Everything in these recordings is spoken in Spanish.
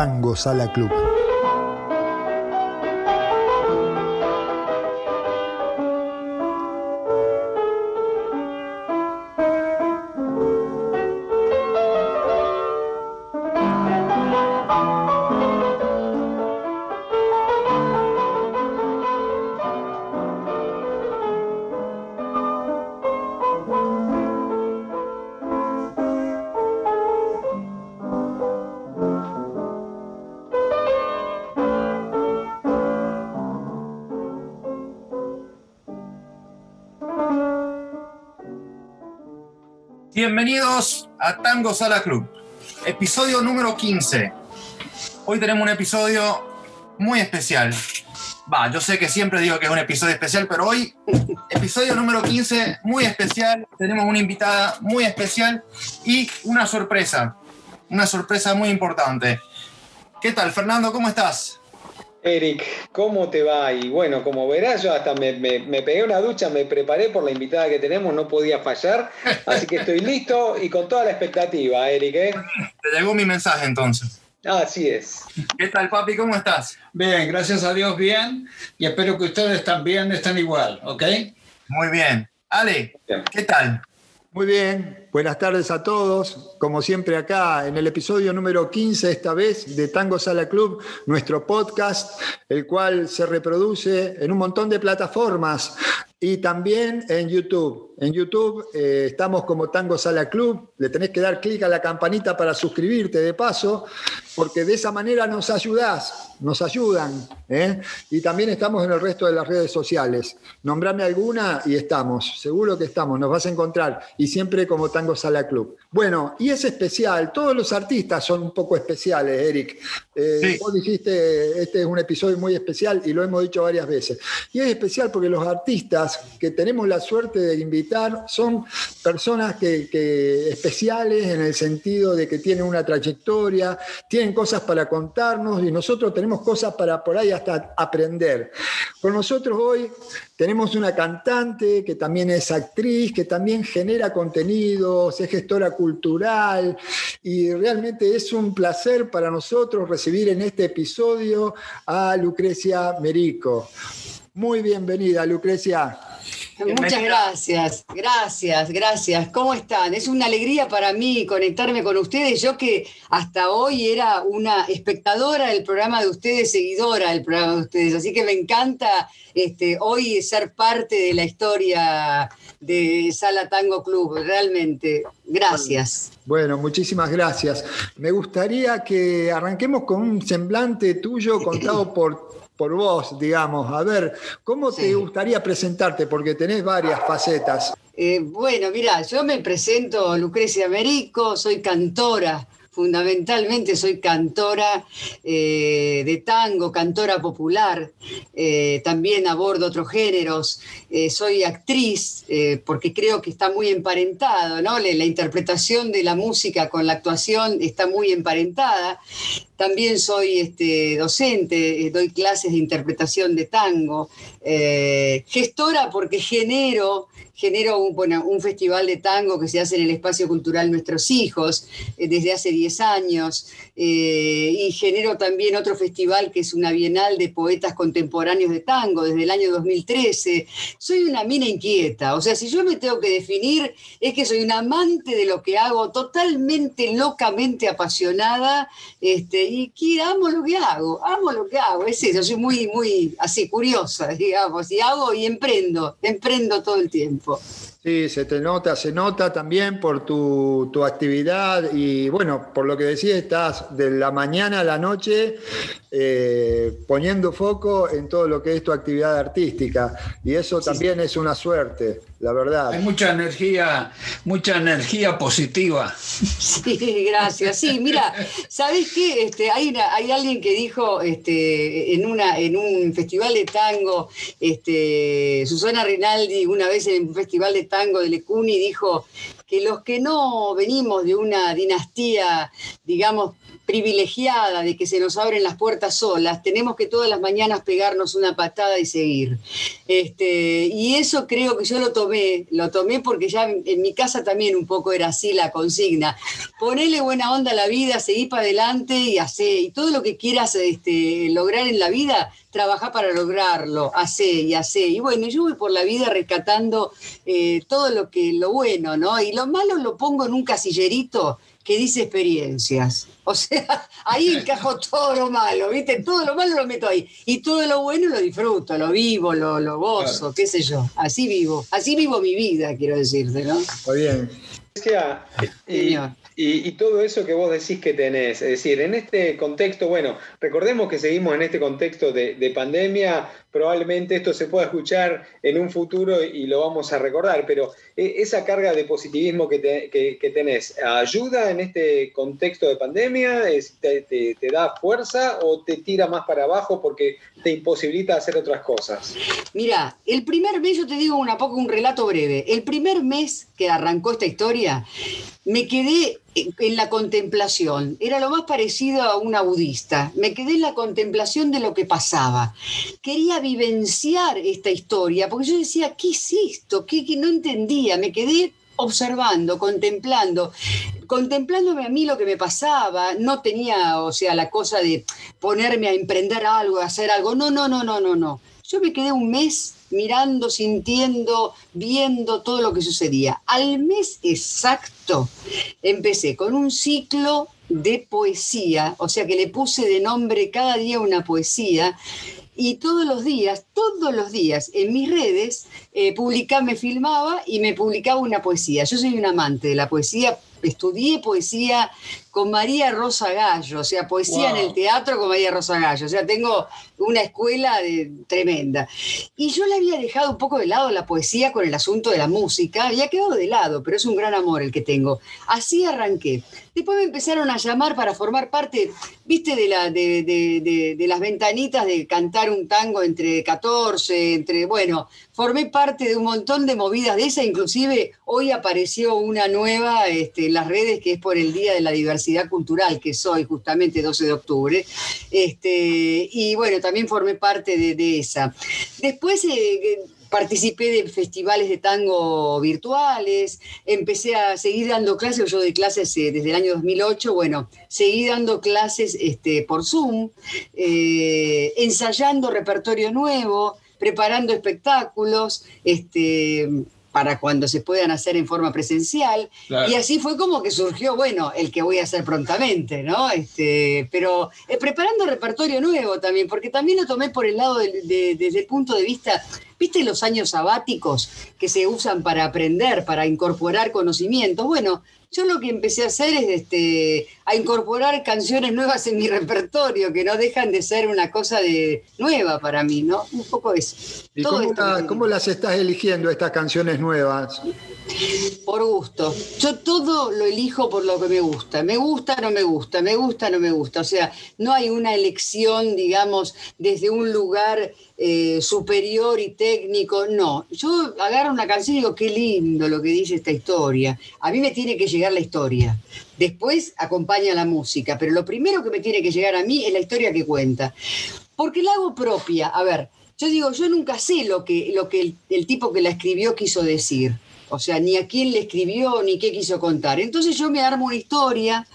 Tango Sala Club. Bienvenidos a Tango Sala Club, episodio número 15. Hoy tenemos un episodio muy especial. Va, yo sé que siempre digo que es un episodio especial, pero hoy, episodio número 15, muy especial. Tenemos una invitada muy especial y una sorpresa, una sorpresa muy importante. ¿Qué tal, Fernando? ¿Cómo estás? Eric, ¿cómo te va? Y bueno, como verás, yo hasta me, pegué una ducha, me preparé por la invitada que tenemos, no podía fallar, así que estoy listo y con toda la expectativa, Eric. ¿eh? Te llegó mi mensaje entonces. Así es. ¿Qué tal, papi? ¿Cómo estás? Bien, gracias a Dios, bien. Y espero que ustedes también estén igual, ¿ok? Muy bien. Ale, ¿qué tal? Muy bien, buenas tardes a todos. Como siempre acá en el episodio número 15, esta vez de Tango Sala Club, nuestro podcast, el cual se reproduce en un montón de plataformas y también en YouTube. En YouTube eh, estamos como Tango Sala Club. Le tenés que dar clic a la campanita para suscribirte de paso, porque de esa manera nos ayudás nos ayudan. ¿eh? Y también estamos en el resto de las redes sociales. Nombrame alguna y estamos, seguro que estamos, nos vas a encontrar. Y siempre como Tango Sala Club. Bueno, y es especial, todos los artistas son un poco especiales, Eric. Eh, vos dijiste, este es un episodio muy especial y lo hemos dicho varias veces. Y es especial porque los artistas que tenemos la suerte de invitar son personas que, que especiales en el sentido de que tienen una trayectoria, tienen cosas para contarnos y nosotros tenemos cosas para por ahí hasta aprender. Con nosotros hoy tenemos una cantante que también es actriz, que también genera contenidos, es gestora cultural y realmente es un placer para nosotros recibir en este episodio a Lucrecia Merico. Muy bienvenida, Lucrecia. Muchas gracias, gracias, gracias. ¿Cómo están? Es una alegría para mí conectarme con ustedes. Yo que hasta hoy era una espectadora del programa de ustedes, seguidora del programa de ustedes. Así que me encanta este, hoy ser parte de la historia de Sala Tango Club, realmente. Gracias. Bueno, muchísimas gracias. Me gustaría que arranquemos con un semblante tuyo contado por por vos, digamos. A ver, ¿cómo te gustaría presentarte? Porque tenés varias facetas. Eh, bueno, mira, yo me presento Lucrecia Merico, soy cantora fundamentalmente soy cantora eh, de tango, cantora popular, eh, también abordo otros géneros, eh, soy actriz, porque creo que está muy emparentado, ¿no? La, interpretación de la música con la actuación está muy emparentada. También soy este, docente, doy clases de interpretación de tango, gestora porque genero genero un, bueno, un festival de tango que se hace en el espacio cultural Nuestros Hijos eh, desde hace 10 años eh, y genero también otro festival que es una bienal de poetas contemporáneos de tango desde el año 2013. Soy una mina inquieta, o sea, si yo me tengo que definir es que soy un amante de lo que hago, totalmente locamente apasionada este, y que amo lo que hago, amo lo que hago, es eso, soy muy, muy así, curiosa, digamos, y hago y emprendo, emprendo todo el tiempo. Sí, se te nota, se nota también por tu, actividad y bueno, por lo que decía, estás de la mañana a la noche eh, poniendo foco en todo lo que es tu actividad artística. Y eso también es una suerte, la verdad. Hay mucha energía, mucha energía positiva. Sí, gracias. Sí, mira, ¿sabes qué? Este, hay, hay alguien que dijo este, en, una, en un festival de tango, este, Susana Rinaldi, una vez en un festival de tango de Lecuni, dijo que los que no venimos de una dinastía, digamos, privilegiada de que se nos abren las puertas solas, tenemos que todas las mañanas pegarnos una patada y seguir. Este, y eso creo que yo lo tomé lo tomé porque ya en, mi casa también un poco era así la consigna. Ponele buena onda a la vida, seguí para adelante y hacé. Y todo lo que quieras este, lograr en la vida, trabaja para lograrlo, hace y hace. Y bueno, yo voy por la vida rescatando eh, todo lo que, lo bueno, ¿no? Y lo malo lo pongo en un casillerito que dice experiencias. O sea, ahí encajo todo lo malo, ¿viste? Todo lo malo lo meto ahí. Y todo lo bueno lo disfruto, lo vivo, lo, lo gozo, qué sé yo. Así vivo. Así vivo mi vida, quiero decirte, ¿no? Muy bien. Y, y, todo eso que vos decís que tenés, es decir, en este contexto, bueno, recordemos que seguimos en este contexto de, de pandemia, probablemente esto se pueda escuchar en un futuro y lo vamos a recordar, pero eh, esa carga de positivismo que, tenés, ¿ayuda en este contexto de pandemia? Te, da fuerza o te tira más para abajo porque te imposibilita hacer otras cosas? Mira, el primer mes, yo te digo una poco un relato breve, el primer mes que arrancó esta historia, me quedé en la contemplación. Era lo más parecido a una budista. Me quedé en la contemplación de lo que pasaba. Quería vivenciar esta historia, porque yo decía, ¿qué es esto? ¿Qué, no entendía? Me quedé observando, contemplando, contemplándome a mí lo que me pasaba, no tenía, o sea, la cosa de ponerme a emprender algo, a hacer algo, no, no, no, no, no, no. Yo me quedé un mes mirando, sintiendo, viendo todo lo que sucedía. Al mes exacto empecé con un ciclo de poesía, o sea que le puse de nombre cada día una poesía y todos los días, todos los días en mis redes eh, publicaba, me filmaba y me publicaba una poesía. Yo soy un amante de la poesía, estudié poesía con María Rosa Gallo, o sea, poesía en el teatro con María Rosa Gallo, o sea, tengo una escuela de, tremenda. Y yo le había dejado un poco de lado la poesía con el asunto de la música, había quedado de lado, pero es un gran amor el que tengo. Así arranqué. Después me empezaron a llamar para formar parte, viste, de, la, de, de, de las ventanitas de cantar un tango entre 14, entre, bueno, formé parte de un montón de movidas de esa, inclusive hoy apareció una nueva este, en las redes que es por el Día de la Diversidad cultural que soy, justamente 12 de octubre. Este, y bueno, también formé parte de, esa. Después... Eh, participé de festivales de tango virtuales, empecé a seguir dando clases, yo doy clases eh, desde el año 2008, bueno, seguí dando clases este, por Zoom, eh, ensayando repertorio nuevo, preparando espectáculos, este, para cuando se puedan hacer en forma presencial. Y así fue como que surgió, bueno, el que voy a hacer prontamente, ¿no? Este, pero eh, preparando repertorio nuevo también, porque también lo tomé por el lado desde el punto de vista, ¿viste los años sabáticos que se usan para aprender, para incorporar conocimientos? Bueno, yo lo que empecé a hacer es este, a incorporar canciones nuevas en mi repertorio, que no dejan de ser una cosa de, nueva para mí, ¿no? Un poco eso. ¿Y cómo, las estás eligiendo, estas canciones nuevas? Por gusto. Yo todo lo elijo por lo que me gusta. Me gusta, no me gusta, me gusta, no me gusta. O sea, no hay una elección, digamos, desde un lugar eh, superior y técnico. No. Yo agarro una canción y digo, qué lindo lo que dice esta historia. A mí me tiene que llegar la historia. Después acompaña la música, pero lo primero que me tiene que llegar a mí es la historia que cuenta. Porque la hago propia. A ver, yo digo, yo nunca sé lo que, lo que el, tipo que la escribió quiso decir. O sea, ni a quién le escribió, ni qué quiso contar. Entonces yo me armo una historia,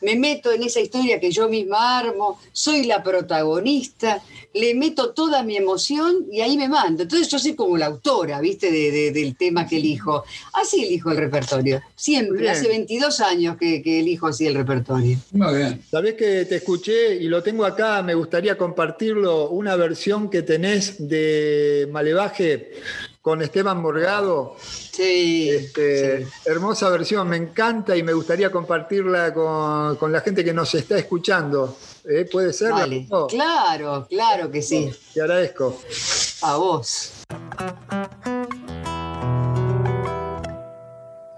me meto en esa historia que yo misma armo, soy la protagonista, le meto toda mi emoción y ahí me mando. Entonces yo soy como la autora, ¿viste? del tema que elijo. Así elijo el repertorio. Siempre, hace 22 años que, elijo así el repertorio. Muy bien. Sabés que te escuché y lo tengo acá, me gustaría compartirlo, una versión que tenés de Malevaje con Esteban Morgado. Sí, este, Hermosa versión, me encanta y me gustaría compartirla con, la gente que nos está escuchando. ¿Eh? ¿Puede ser? Claro, claro que sí. Te agradezco. A vos.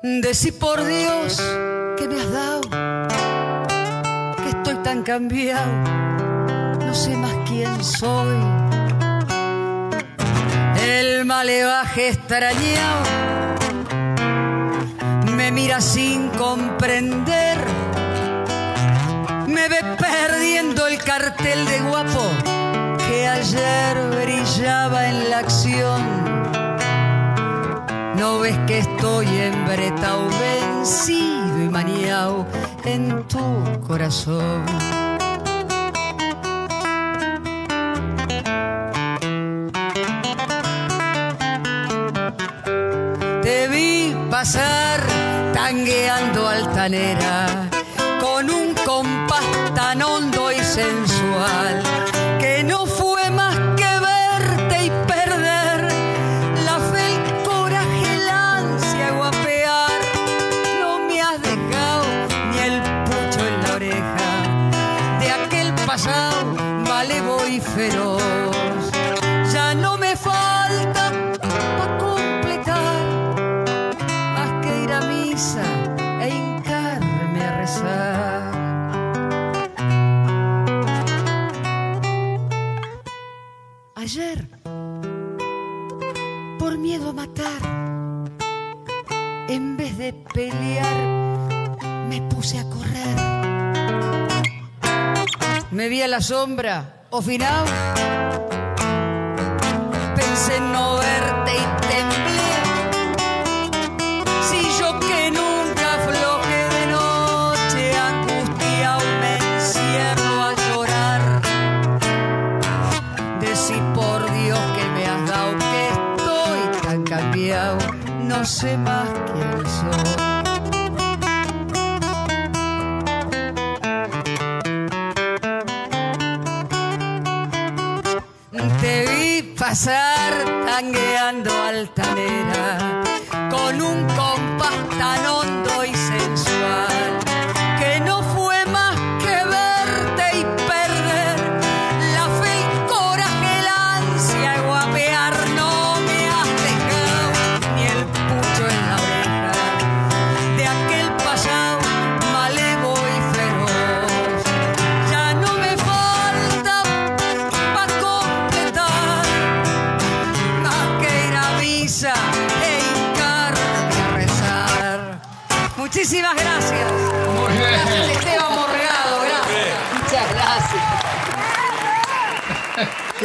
Decí por Dios que me has dado, que estoy tan cambiado, no sé más quién soy el malevaje extrañado me mira sin comprender. Me ve perdiendo el cartel de guapo que ayer brillaba en la acción. No ves que estoy embretado, vencido y maniao en tu corazón. Con un compás tan hondo y sensual sombra, o final, pensé en no verte y temblé. Si yo que nunca afloje de noche, angustiado me encierro a llorar. Decí por Dios que me has dado que estoy tan cambiado, no sé más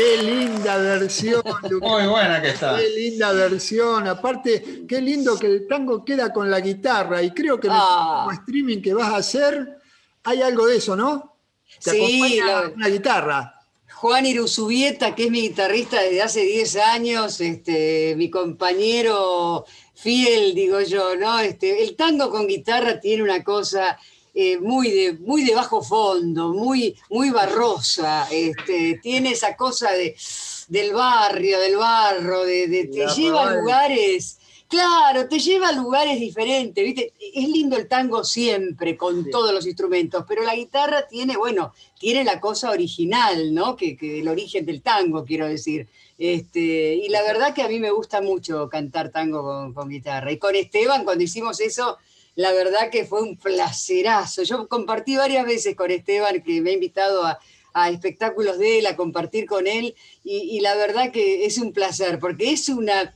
Qué linda versión, Lucas. Muy buena que está. Qué linda versión. Aparte, qué lindo que el tango queda con la guitarra. Y creo que en el Ah. streaming que vas a hacer, hay algo de eso, ¿no? Te Sí, acompaña lo- una guitarra. Juan Iruzubieta, que es mi guitarrista desde hace 10 años, este, mi compañero fiel, digo yo, ¿no? Este, el tango con guitarra tiene una cosa eh, muy, de, muy de bajo fondo, muy, muy barrosa, este, tiene esa cosa de, del barrio, del barro, de, de- te La lleva a lugares, claro, te lleva a lugares diferentes, ¿viste? Es lindo el tango siempre, con Sí. todos los instrumentos, pero la guitarra tiene, bueno, tiene la cosa original, ¿no? Que, que el origen del tango, quiero decir. Este, y la verdad que a mí me gusta mucho cantar tango con, con guitarra. Y con Esteban, cuando hicimos eso, la verdad que fue un placerazo. Yo compartí varias veces con Esteban, que me ha invitado a, a espectáculos de él, a compartir con él, y, y la verdad que es un placer, porque es una,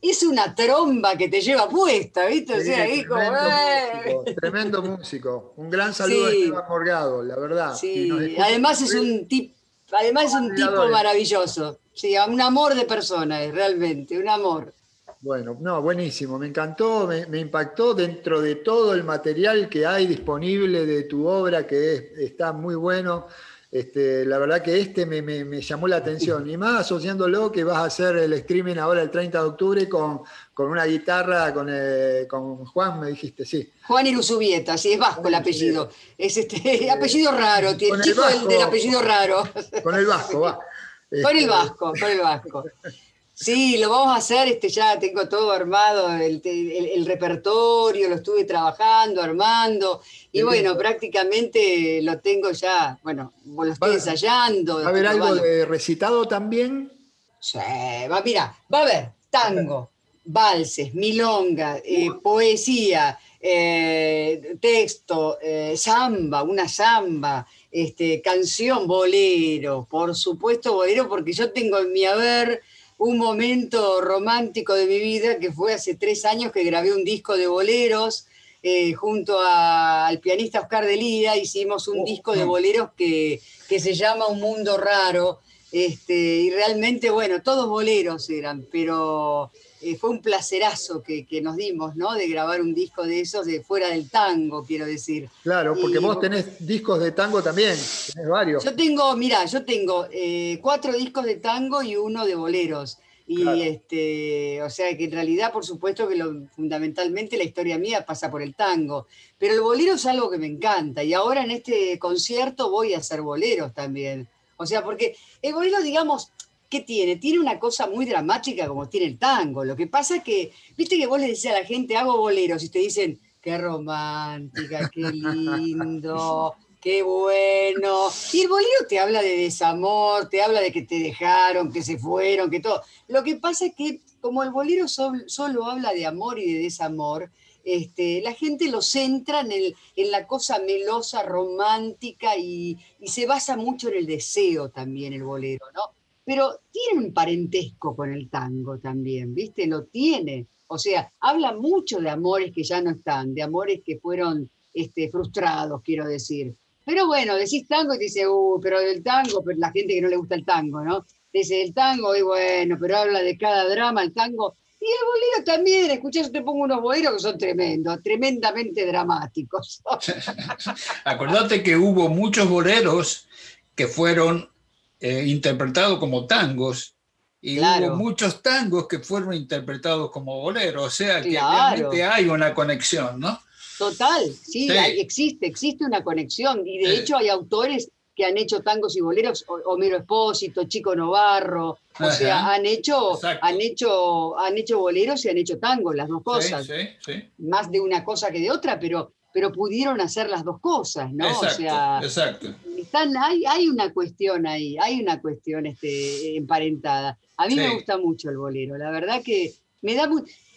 es una tromba que te lleva puesta, ¿viste? O sea, Sí, como, tremendo, ¡eh! músico, tremendo músico. Un gran saludo Sí. a Esteban Morgado, la verdad. Sí, además es un tipo, además es un tipo maravilloso. Sí, un amor de persona realmente, un amor. Bueno, no, buenísimo, me encantó, me, me impactó dentro de todo el material que hay disponible de tu obra, que es- está muy bueno. Este, la verdad que este me, me- me llamó la atención, y más asociándolo que vas a hacer el streaming ahora el 30 de octubre con, con una guitarra, con, eh, con Juan, me dijiste, sí. Juan Iruzubieta, sí, es vasco el apellido. Es este apellido raro, tiene Con el chico vasco. del apellido raro. Con el vasco, va. Con el Este, vasco, con el vasco. Sí, lo vamos a hacer, este, ya tengo todo armado, el, el- el repertorio, lo estuve trabajando, armando, y bueno, prácticamente lo tengo ya, bueno, lo estoy Va- ensayando. ¿Va a haber algo de recitado también? Sí, va, mira, va a haber tango, valses, milonga, eh, poesía, eh, texto, eh, samba, una samba, este, canción, bolero, por supuesto bolero, porque yo tengo en mi haber un momento romántico de mi vida que fue hace tres años que grabé un disco de boleros eh, junto a- al pianista Oscar de Lira, hicimos un Oh, disco de no. boleros que, que se llama Un Mundo Raro, Este, y realmente, bueno, todos boleros eran, pero eh, fue un placerazo que, nos dimos, ¿no? De grabar un disco de esos de fuera del tango, quiero decir. Claro, porque vos tenés discos de tango también, tenés varios. Yo tengo, mira, yo tengo eh, cuatro discos de tango y uno de boleros. Y este, o sea que en realidad, por supuesto que lo, fundamentalmente la historia mía pasa por el tango. Pero el bolero es algo que me encanta. Y ahora en este concierto voy a hacer boleros también. O sea, porque el bolero, digamos, ¿qué tiene? Tiene una cosa muy dramática como tiene el tango. Lo que pasa es que, viste que vos le decís a la gente, hago boleros, y te dicen, qué romántica, qué lindo, qué bueno. Y el bolero te habla de desamor, te habla de que te dejaron, que se fueron, que todo. Lo que pasa es que como el bolero solo, habla de amor y de desamor, este, la gente lo centra en, en la cosa melosa, romántica y, se basa mucho en el deseo también el bolero, ¿no? Pero tiene un parentesco con el tango también, ¿viste? Lo tiene. O sea, habla mucho de amores que ya no están, de amores que fueron este, frustrados, quiero decir. Pero bueno, decís tango y te dice, uh, pero del tango, pero la gente que no le gusta el tango, ¿no? Dice el tango y bueno, pero habla de cada drama, el tango. Y el bolero también, escuchás, yo te pongo unos boleros que son tremendos, tremendamente dramáticos. Acordate que hubo muchos boleros que fueron eh, interpretado como tangos y hubo muchos tangos que fueron interpretados como boleros, o sea que realmente hay una conexión, ¿no? Total, sí, existe, existe una conexión y de hecho hay autores que han hecho tangos y boleros, Homero Espósito, Chico Novarro, o sea, han hecho, han hecho, han hecho boleros y han hecho tangos, las dos cosas. Más de una cosa que de otra, pero, pero pudieron hacer las dos cosas, ¿no? Exacto, o sea, exacto hay, hay una cuestión ahí, hay una cuestión este, emparentada. A mí me gusta mucho el bolero, la verdad que me da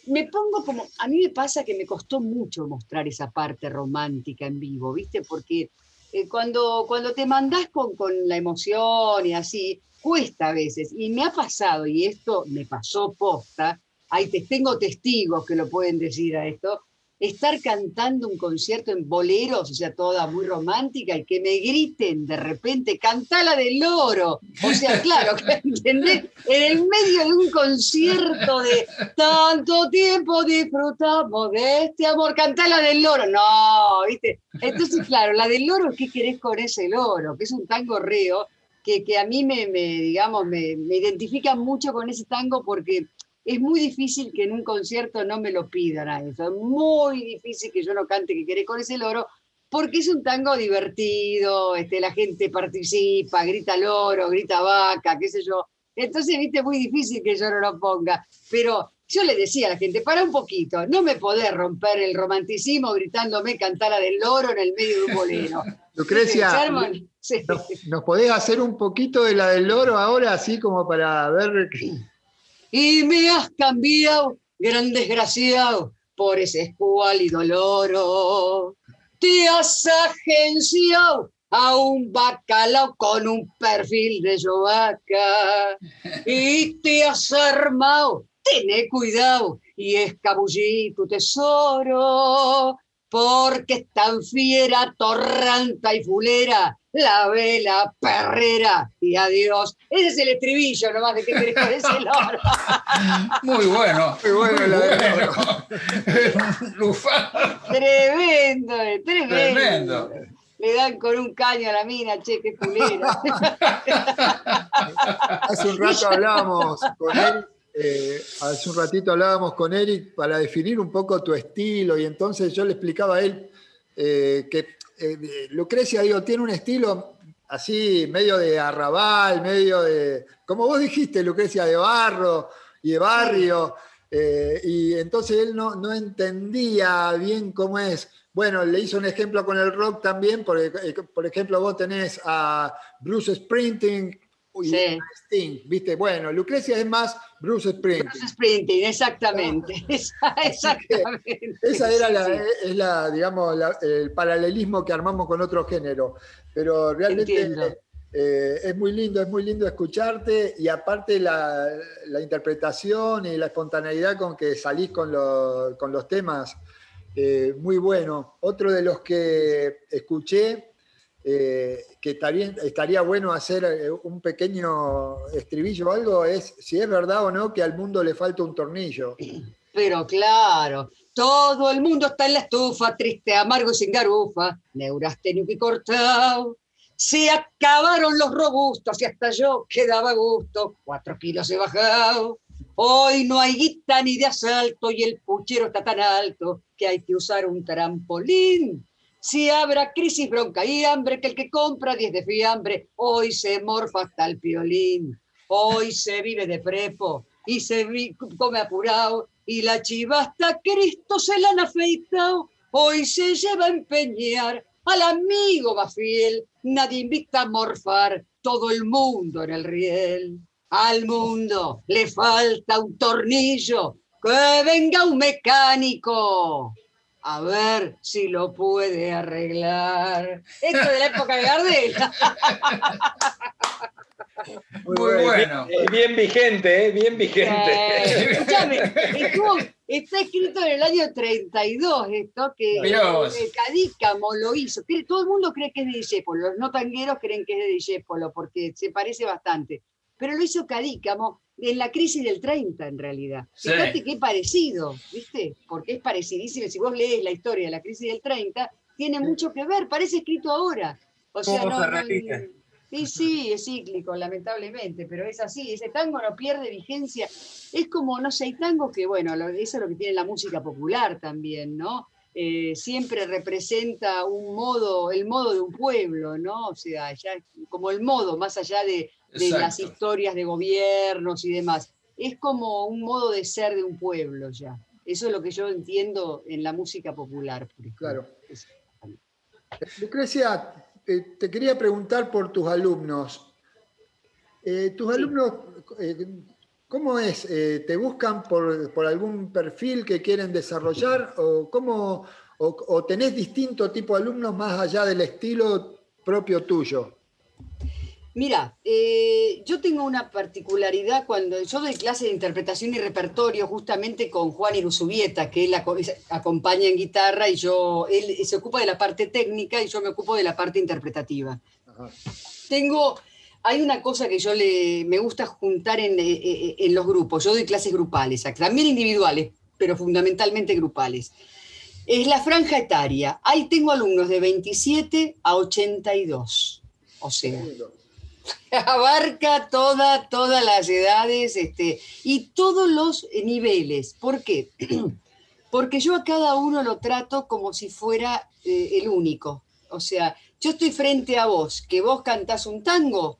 me pongo como, a mí me pasa que me costó mucho mostrar esa parte romántica en vivo, ¿viste? Porque eh, cuando, cuando te mandás con, con la emoción y así, cuesta a veces. Y me ha pasado, y esto me pasó posta, ahí te, tengo testigos que lo pueden decir a esto, estar cantando un concierto en boleros, o sea, toda muy romántica, y que me griten de repente, cantala del loro. O sea, claro, ¿entendés? En el medio de un concierto de tanto tiempo disfrutamos de este amor, cantala del loro. No, ¿viste? Entonces, claro, la del loro, ¿qué querés con ese loro? Que es un tango reo, que, que a mí me, me digamos, me, me identifica mucho con ese tango porque es muy difícil que en un concierto no me lo pidan a eso. Es muy difícil que yo no cante que querés con ese loro, porque es un tango divertido, este, la gente participa, grita loro, grita vaca, qué sé yo. Entonces, viste, es muy difícil que yo no lo ponga. Pero yo le decía a la gente, para un poquito, no me podés romper el romanticismo gritándome cantar a del loro en el medio de un bolero. Lucrecia, ¿nos, ¿nos podés hacer un poquito de la del loro ahora, así como para ver y me has cambiado, gran desgraciado, por ese escuálido loro. Te has agenciado a un bacalao con un perfil de yovaca y te has armado, tené cuidado y escabullí tu tesoro porque es tan fiera, torranta y fulera, la vela perrera y adiós. Ese es el estribillo nomás de que querés con ese loro. Muy bueno. Muy bueno, la bueno. tremendo, tremendo. Tremendo. Le dan con un caño a la mina, che, qué fulera. Hace un rato hablábamos con él eh, hace un ratito hablábamos con Eric para definir un poco tu estilo y entonces yo le explicaba a él eh, que eh, Lucrecia, digo, tiene un estilo así, medio de arrabal, medio de, como vos dijiste, Lucrecia, de barro y de barrio. y entonces él no, no entendía bien cómo es. Bueno, le hizo un ejemplo con el rock también, porque, por ejemplo, vos tenés a Bruce Sprinting, sí. Sting, ¿viste? Bueno, Lucrecia es más Bruce Springsteen. Bruce Springsteen, exactamente. exactamente. Esa era la, es la, digamos, el paralelismo que armamos con otro género. Pero realmente eh, es muy lindo, es muy lindo escucharte y aparte la, interpretación y la espontaneidad con que salís con, con los temas, eh, muy bueno. Otro de los que escuché eh, que estaría, bueno hacer eh, un pequeño estribillo o algo, es si es verdad o no que al mundo le falta un tornillo. Pero claro, todo el mundo está en la estufa, triste, amargo y sin garufa, neurasténico y cortado. Se acabaron los robustos y hasta yo quedaba gusto, cuatro kilos he bajado. Hoy no hay guita ni de asalto y el puchero está tan alto que hay que usar un trampolín si habrá crisis, bronca y hambre, que el que compra 10 de fiambre, hoy se morfa hasta el piolín. Hoy se vive de prepo y se come apurado y la chiva hasta Cristo se la han afeitado. Hoy se lleva a empeñar al amigo más fiel. Nadie invita a morfar, todo el mundo en el riel. Al mundo le falta un tornillo, que venga un mecánico a ver si lo puede arreglar. Esto de la época de Gardel. Muy, bueno. Bien, vigente, ¿eh? bien vigente. Eh, está escrito en el año 32 esto, que el Cadícamo lo hizo. Todo el mundo cree que es de Discépolo, los no tangueros creen que es de Discépolo, porque se parece bastante. Pero lo hizo Cadícamo en la crisis del 30, en realidad. Fíjate qué parecido, ¿viste? Porque es parecidísimo. Si vos lees la historia de la crisis del 30, tiene mucho que ver, parece escrito ahora. O sea, no, Sí, sí, es cíclico, lamentablemente, pero es así. Ese tango no pierde vigencia. Es como, no sé, hay tangos que, bueno, eso es lo que tiene la música popular también, ¿no? Eh, siempre representa un modo, el modo de un pueblo, ¿no? O sea, ya como el modo, más allá de, de las historias de gobiernos y demás. Es como un modo de ser de un pueblo ya. Eso es lo que yo entiendo en la música popular. Claro. Lucrecia, eh, te quería preguntar por tus alumnos. Eh, ¿Tus alumnos, eh, cómo es? ¿Te buscan por, algún perfil que quieren desarrollar o, cómo, o tenés distinto tipo de alumnos más allá del estilo propio tuyo? Mira, eh, yo tengo una particularidad cuando yo doy clase de interpretación y repertorio justamente con Juan Iruzubieta, que él acompaña en guitarra y yo, él se ocupa de la parte técnica y yo me ocupo de la parte interpretativa. Tengo, hay una cosa que yo le, me gusta juntar en, eh, eh, en los grupos, yo doy clases grupales, también individuales, pero fundamentalmente grupales. Es la franja etaria. Ahí tengo alumnos de 27 a 82. O sea, abarca toda, todas las edades este, y todos los niveles. ¿Por qué? Porque yo a cada uno lo trato como si fuera eh, el único. O sea, yo estoy frente a vos, que vos cantás un tango,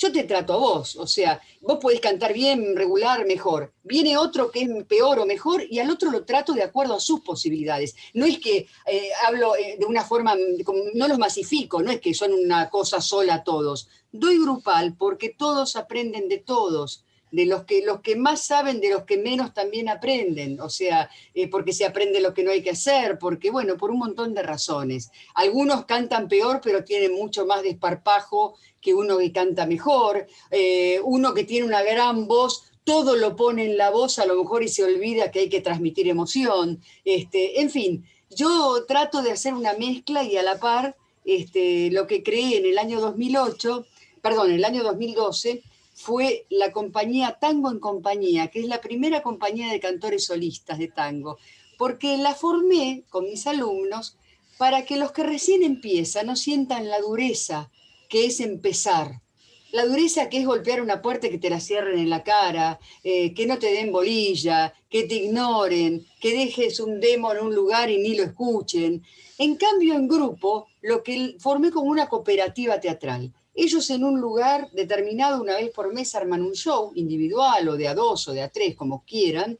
yo te trato a vos, o sea, vos podés cantar bien, regular, mejor. Viene otro que es peor o mejor y al otro lo trato de acuerdo a sus posibilidades. No es que eh, hablo eh, de una forma, no los masifico, no es que son una cosa sola todos. Doy grupal porque todos aprenden de todos de los que, los que más saben, de los que menos también aprenden, o sea, eh, porque se aprende lo que no hay que hacer, porque, bueno, por un montón de razones. Algunos cantan peor, pero tienen mucho más desparpajo que uno que canta mejor, eh, uno que tiene una gran voz, todo lo pone en la voz a lo mejor y se olvida que hay que transmitir emoción. Este, en fin, yo trato de hacer una mezcla y a la par este, lo que creé en el año 2008, perdón, en el año 2012, fue la compañía Tango en Compañía, que es la primera compañía de cantores solistas de tango, porque la formé con mis alumnos para que los que recién empiezan no sientan la dureza que es empezar. La dureza que es golpear una puerta y que te la cierren en la cara, eh, que no te den bolilla, que te ignoren, que dejes un demo en un lugar y ni lo escuchen. En cambio, en grupo, lo que formé como una cooperativa teatral. Ellos en un lugar determinado una vez por mes arman un show individual o de a dos o de a tres, como quieran,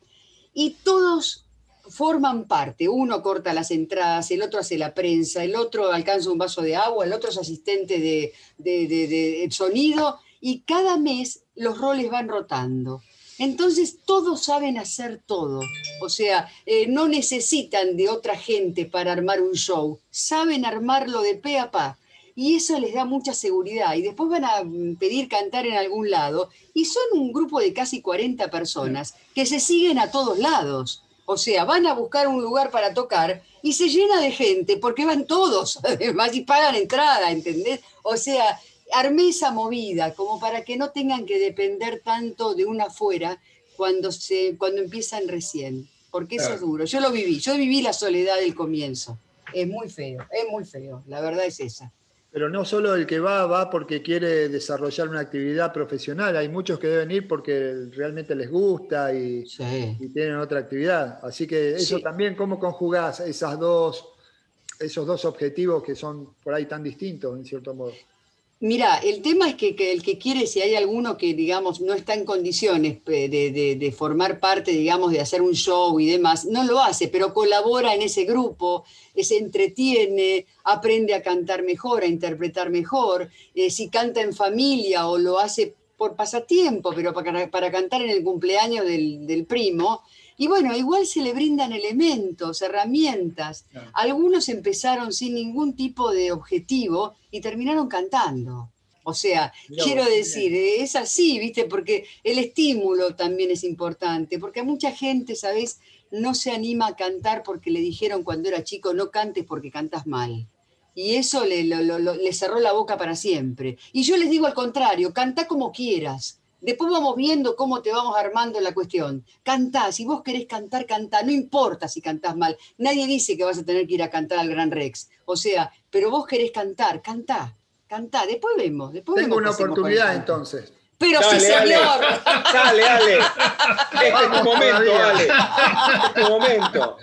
y todos forman parte. Uno corta las entradas, el otro hace la prensa, el otro alcanza un vaso de agua, el otro es asistente de, sonido y cada mes los roles van rotando. Entonces todos saben hacer todo, o sea, eh, no necesitan de otra gente para armar un show, saben armarlo de pe a pa y eso les da mucha seguridad. Y después van a pedir cantar en algún lado y son un grupo de casi 40 personas que se siguen a todos lados. O sea, van a buscar un lugar para tocar y se llena de gente porque van todos, además, y pagan entrada, ¿entendés? O sea, armé esa movida como para que no tengan que depender tanto de una afuera cuando, se, cuando empiezan recién, porque eso es duro. Yo lo viví, yo viví la soledad del comienzo. Es muy feo, es muy feo, la verdad es esa. Pero no solo el que va, va porque quiere desarrollar una actividad profesional. Hay muchos que deben ir porque realmente les gusta y, tienen otra actividad. Así que eso también, ¿cómo conjugás esas dos, esos dos objetivos que son por ahí tan distintos, en cierto modo? Mira, el tema es que, el que quiere, si hay alguno que, digamos, no está en condiciones de, formar parte, digamos, de hacer un show y demás, no lo hace, pero colabora en ese grupo, se entretiene, aprende a cantar mejor, a interpretar mejor. Eh, si canta en familia o lo hace por pasatiempo, pero para, para cantar en el cumpleaños del primo, y bueno, igual se le brindan elementos, herramientas. Algunos empezaron sin ningún tipo de objetivo y terminaron cantando. O sea, quiero decir, es así, ¿viste? Porque el estímulo también es importante, porque a mucha gente, ¿sabes? No se anima a cantar porque le dijeron cuando era chico, no cantes porque cantas mal. Y eso le, le cerró la boca para siempre. Y yo les digo al contrario, canta como quieras Después vamos viendo cómo te vamos armando la cuestión. Cantá, si vos querés cantar, cantá, no importa si cantás mal. Nadie dice que vas a tener que ir a cantar al Gran Rex. O sea, pero vos querés cantar, cantá, cantá. Después vemos. Después Tengo una oportunidad entonces. Pero sí, señor. Dale, dale. Este es tu momento, dale. Este es tu momento.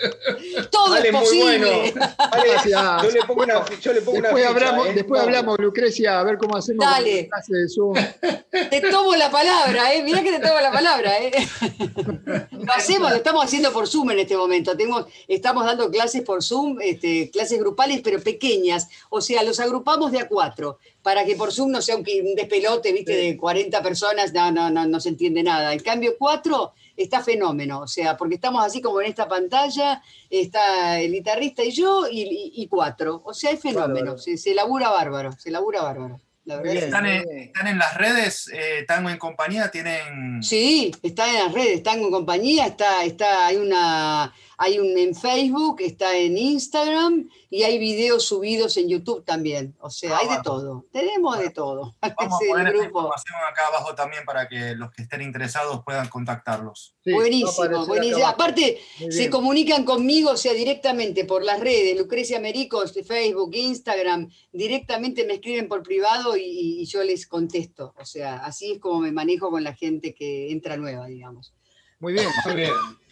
Todo es posible. Muy bueno. yo le pongo una, yo le pongo después una hablamos, ¿eh? Después hablamos, Lucrecia, a ver cómo hacemos dale. la clase de Zoom. Te tomo la palabra, ¿eh? Mirá que te tomo la palabra, ¿eh? Lo hacemos, lo estamos haciendo por Zoom en este momento. Tenemos, estamos dando clases por Zoom, este, clases grupales, pero pequeñas. O sea, los agrupamos de a cuatro para que por Zoom no sea un, despelote, viste, de 40 personas, no, no, no, no se entiende nada. En cambio, cuatro está fenómeno, o sea, porque estamos así como en esta pantalla, está el guitarrista y yo y, cuatro, o sea, es fenómeno, se, se labura bárbaro, se labura bárbaro. ¿Están, en, las redes? Eh, ¿Tango en compañía? ¿Tienen...? Sí, están en las redes, Tango en compañía, está, está, hay una hay un en Facebook, está en Instagram y hay videos subidos en YouTube también. O sea, ah, hay de todo. Tenemos de todo. Vamos a poner información acá abajo también para que los que estén interesados puedan contactarlos. buenísimo, buenísimo. Aparte, se comunican conmigo, o sea, directamente por las redes, Lucrecia Mericos, Facebook, Instagram, directamente me escriben por privado y, y yo les contesto. O sea, así es como me manejo con la gente que entra nueva, digamos. Muy bien. Muy bien.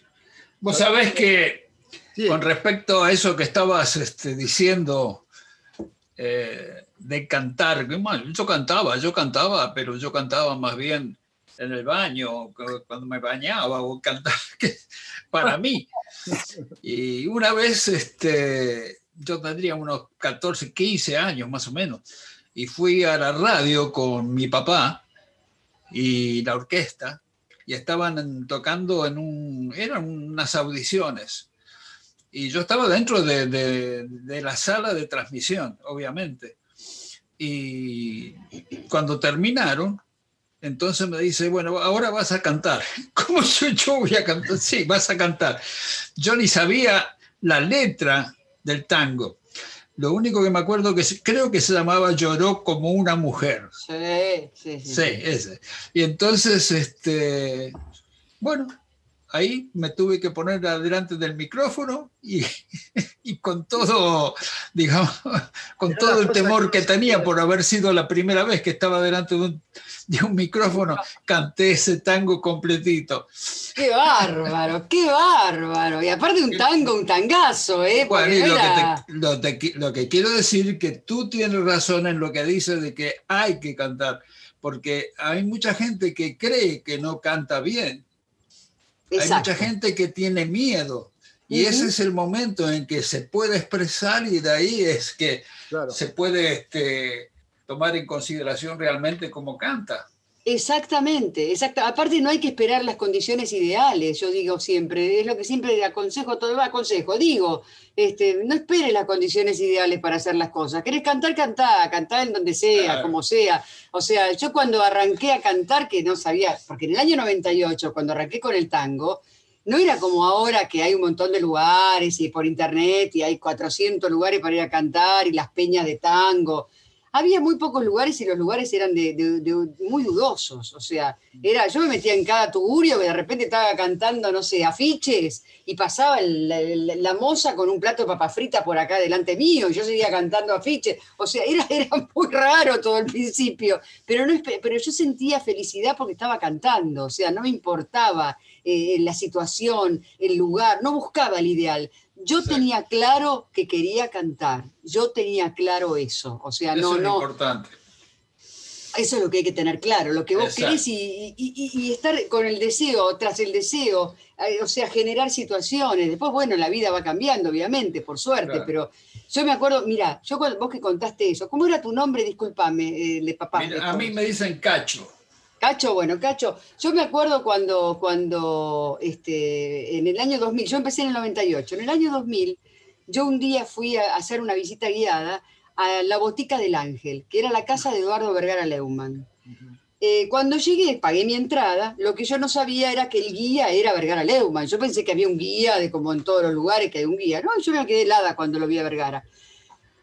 Vos sabés que con respecto a eso que estabas este, diciendo eh, de cantar, yo cantaba, yo cantaba, pero yo cantaba más bien en el baño, cuando me bañaba o cantaba para mí. Y una vez este, yo tendría unos 14, 15 años más o menos, y fui a la radio con mi papá y la orquesta, y estaban tocando en un, eran unas audiciones. Y yo estaba dentro de, de, la sala de transmisión, obviamente. Y cuando terminaron, entonces me dice, bueno, ahora vas a cantar. ¿Cómo yo, yo voy a cantar? Sí, vas a cantar. Yo ni sabía la letra del tango. Lo único que me acuerdo que creo que se llamaba Lloró como una mujer. Sí, sí, sí. Sí, ese. Y entonces, este, bueno, ahí me tuve que poner delante del micrófono y, y con todo, digamos, con todo el temor que tenía por haber sido la primera vez que estaba delante de un, de un micrófono, canté ese tango completito. ¡Qué bárbaro! ¡Qué bárbaro! Y aparte un tango, un tangazo, ¿eh? lo, que lo, que quiero decir es que tú tienes razón en lo que dices de que hay que cantar, porque hay mucha gente que cree que no canta bien. Hay mucha gente que tiene miedo. Y ese es el momento en que se puede expresar y de ahí es que se puede este, tomar en consideración realmente cómo canta. Exactamente, exacta. Aparte no hay que esperar las condiciones ideales, yo digo siempre, es lo que siempre aconsejo, todo aconsejo, digo, este, no esperes las condiciones ideales para hacer las cosas. ¿Querés cantar? Cantá, cantar en donde sea, como sea. O sea, yo cuando arranqué a cantar, que no sabía, porque en el año 98, cuando arranqué con el tango, no era como ahora que hay un montón de lugares y por internet y hay 400 lugares para ir a cantar y las peñas de tango había muy pocos lugares y los lugares eran de, muy dudosos. O sea, era, yo me metía en cada tugurio que de repente estaba cantando, no sé, afiches y pasaba la moza con un plato de papa frita por acá delante mío y yo seguía cantando afiches. O sea, era, era muy raro todo el principio, pero, no, pero yo sentía felicidad porque estaba cantando. O sea, no me importaba eh, la situación, el lugar, no buscaba el ideal yo tenía claro que quería cantar, yo tenía claro eso, o sea, no, eso es importante. Eso es lo que hay que tener claro, lo que vos querés y, estar con el deseo, tras el deseo, eh, o sea, generar situaciones. Después, bueno, la vida va cambiando, obviamente, por suerte, pero yo me acuerdo, mira, yo vos que contaste eso, ¿cómo era tu nombre? Discúlpame, eh, de papá. a mí me dicen Cacho. Cacho, bueno, Cacho, yo me acuerdo cuando, cuando este, en el año 2000, yo empecé en el 98, en el año 2000, yo un día fui a hacer una visita guiada a la Botica del Ángel, que era la casa de Eduardo Vergara Leumann. Eh, cuando llegué, pagué mi entrada, lo que yo no sabía era que el guía era Vergara Leumann. Yo pensé que había un guía, de como en todos los lugares que hay un guía. No, yo me quedé helada cuando lo vi a Vergara.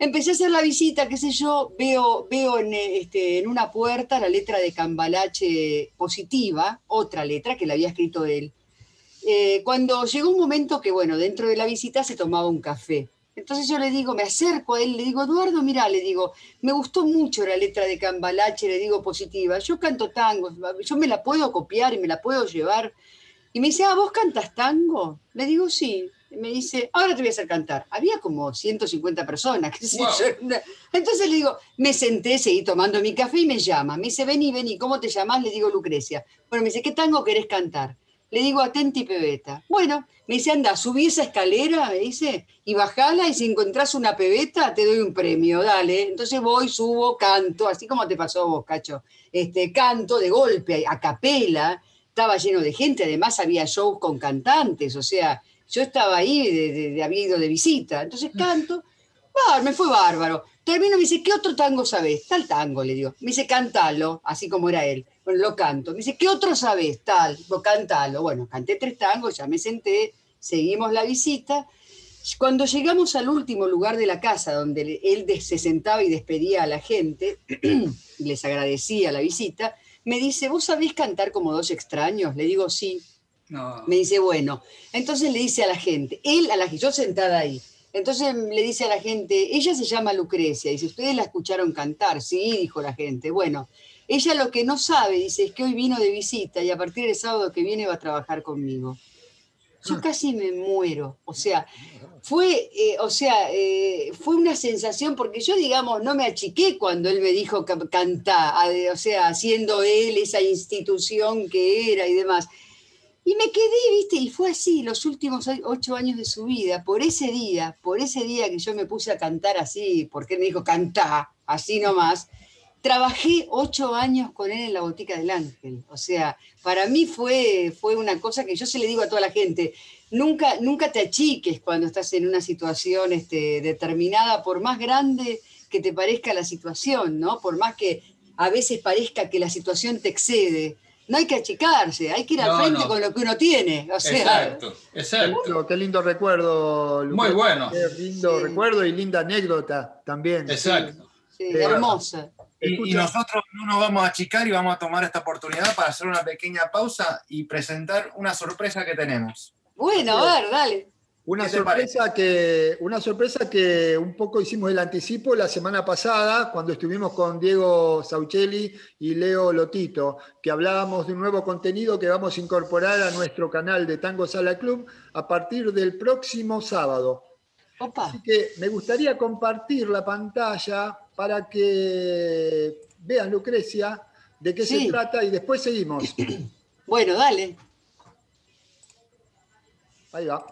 Empecé a hacer la visita, qué sé yo, veo, veo en, este, en una puerta la letra de Cambalache positiva, otra letra que la había escrito él. Eh, cuando llegó un momento que, bueno, dentro de la visita se tomaba un café. Entonces yo le digo, me acerco a él, le digo, Eduardo, mira, le digo, me gustó mucho la letra de Cambalache, le digo positiva, yo canto tango, yo me la puedo copiar y me la puedo llevar. Y me dice, ah, ¿vos cantas tango? Le digo, sí me dice, ahora te voy a hacer cantar. Había como 150 personas. Entonces le digo, me senté, seguí tomando mi café y me llama. Me dice, vení, vení, ¿cómo te llamas? Le digo, Lucrecia. Bueno, me dice, ¿qué tango querés cantar? Le digo, atenti pebeta. Bueno, me dice, anda, subí esa escalera, me dice, y bajala y si encontrás una pebeta te doy un premio, dale. Entonces voy, subo, canto, así como te pasó vos, cacho. Este, canto de golpe, a capela, estaba lleno de gente, además había shows con cantantes, o sea, yo estaba ahí, de, de, había ido de visita, entonces canto, me fue bárbaro. Termino, me dice, ¿qué otro tango sabes? Tal tango, le digo. Me dice, cantalo, así como era él. Bueno, lo canto. Me dice, ¿qué otro sabes? Tal, lo cantalo. Bueno, canté tres tangos, ya me senté, seguimos la visita. Cuando llegamos al último lugar de la casa, donde él se sentaba y despedía a la gente, les agradecía la visita, me dice, ¿vos sabés cantar como dos extraños? Le digo, sí. Me dice, bueno, entonces le dice a la gente, él, a la yo sentada ahí, entonces le dice a la gente, ella se llama Lucrecia, dice, ¿ustedes la escucharon cantar? Sí, dijo la gente. Bueno, ella lo que no sabe, dice, es que hoy vino de visita y a partir del sábado que viene va a trabajar conmigo. Yo ah. casi me muero, o sea, fue, eh, o sea, eh, fue una sensación, porque yo, digamos, no me achiqué cuando él me dijo cantar, o sea, haciendo él esa institución que era y demás. Y me quedé, viste, y fue así los últimos ocho años de su vida, por ese día, por ese día que yo me puse a cantar así, porque él me dijo, cantá, así nomás, trabajé ocho años con él en la Botica del Ángel. O sea, para mí fue, fue una cosa que yo se le digo a toda la gente, nunca, nunca te achiques cuando estás en una situación este, determinada, por más grande que te parezca la situación, ¿no? Por más que a veces parezca que la situación te excede no hay que achicarse, hay que ir al frente con lo que uno tiene. exacto, exacto. Qué lindo recuerdo. Muy bueno. Qué lindo recuerdo y linda anécdota también. Exacto. Sí, hermosa. Y, nosotros no nos vamos a achicar y vamos a tomar esta oportunidad para hacer una pequeña pausa y presentar una sorpresa que tenemos. Bueno, a ver, dale. Una sorpresa, que, una sorpresa que un poco hicimos el anticipo la semana pasada, cuando estuvimos con Diego Sauchelli y Leo Lotito, que hablábamos de un nuevo contenido que vamos a incorporar a nuestro canal de Tango Sala Club a partir del próximo sábado. Así que me gustaría compartir la pantalla para que vean, Lucrecia, de qué se trata y después seguimos. Bueno, dale. Ahí va.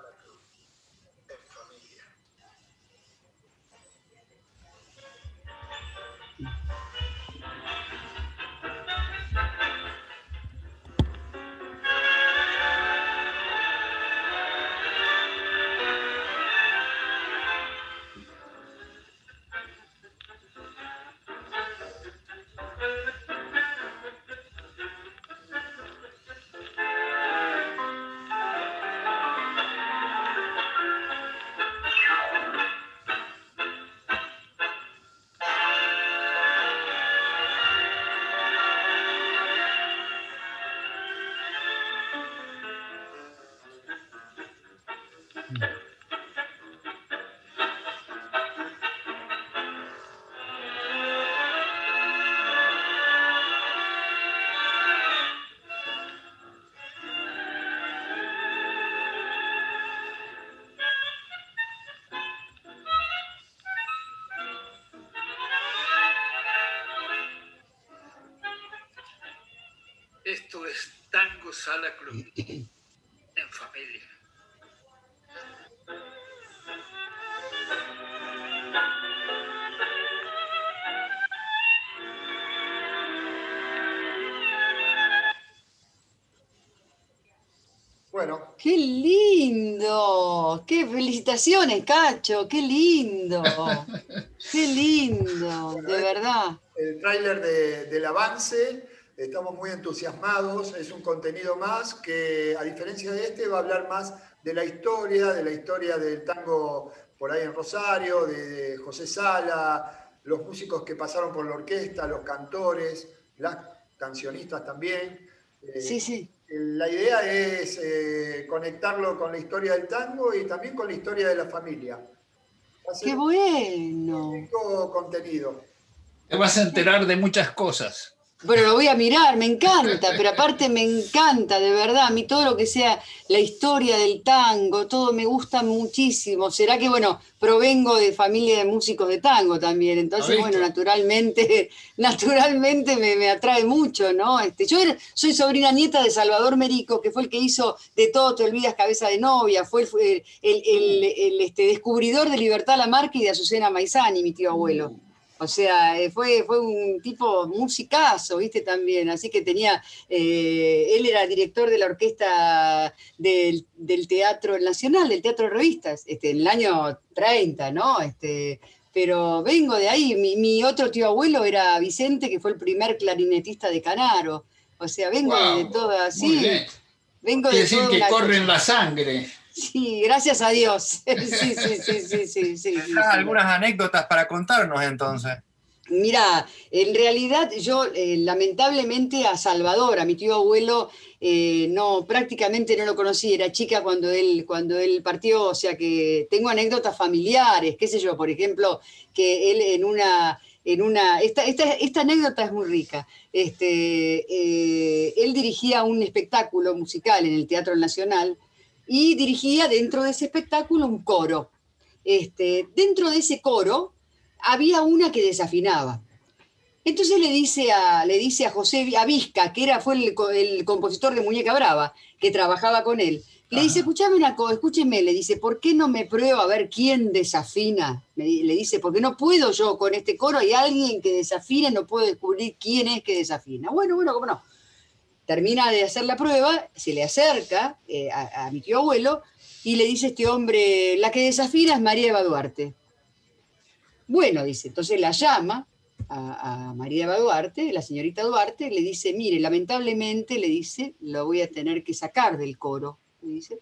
Esto es Tango Sala Club, en familia. Bueno. ¡Qué lindo! ¡Qué felicitaciones, Cacho! ¡Qué lindo! ¡Qué lindo! De verdad. El tráiler del avance, estamos muy entusiasmados, es un contenido más que, a diferencia de este, va a hablar más de la historia, de la historia del tango por ahí en Rosario, de José Sala, los músicos que pasaron por la orquesta, los cantores, las cancionistas también. Sí, sí la idea es eh, conectarlo con la historia del tango y también con la historia de la familia. ¡Qué bueno! contenido. Te vas a enterar de muchas cosas. Bueno, lo voy a mirar, me encanta, pero aparte me encanta, de verdad, a mí todo lo que sea la historia del tango, todo me gusta muchísimo. Será que, bueno, provengo de familia de músicos de tango también, entonces, bueno, naturalmente, naturalmente me, atrae mucho, ¿no? Este, yo soy sobrina nieta de Salvador Merico, que fue el que hizo De todo te olvidas cabeza de novia, fue el, el, este, descubridor de Libertad Lamarque y de Azucena Maizani, mi tío abuelo. O sea, eh, fue, fue un tipo musicazo, ¿viste? También. Así que tenía, eh, él era director de la orquesta del, Teatro Nacional, del Teatro de Revistas, este, en el año 30, ¿no? Este, pero vengo de ahí. Mi, otro tío abuelo era Vicente, que fue el primer clarinetista de Canaro. O sea, vengo de todo así. Vengo Quiere decir que corre en la sangre. Sí, gracias a Dios. Sí, sí, sí, sí, sí, algunas anécdotas para contarnos entonces. Mira, en realidad yo eh, lamentablemente a Salvador, a mi tío abuelo, eh, no, prácticamente no lo conocí, era chica cuando él, cuando él partió, o sea que tengo anécdotas familiares, qué sé yo, por ejemplo, que él en una, en una, esta, esta, anécdota es muy rica, este, eh, él dirigía un espectáculo musical en el Teatro Nacional, y dirigía dentro de ese espectáculo un coro. Este, dentro de ese coro había una que desafinaba. Entonces le dice a, le dice a José Avisca, que era, fue el, compositor de Muñeca Brava, que trabajaba con él, le dice, escúchame una cosa, escúcheme, le dice, ¿por qué no me prueba a ver quién desafina? Le, dice, porque no puedo yo con este coro, hay alguien que desafine, no puedo descubrir quién es que desafina. Bueno, bueno, cómo no termina de hacer la prueba, se le acerca eh, a, mi tío abuelo y le dice este hombre, la que desafina es María Eva Duarte. Bueno, dice, entonces la llama a, María Eva Duarte, la señorita Duarte, le dice, mire, lamentablemente, le dice, lo voy a tener que sacar del coro, le dice,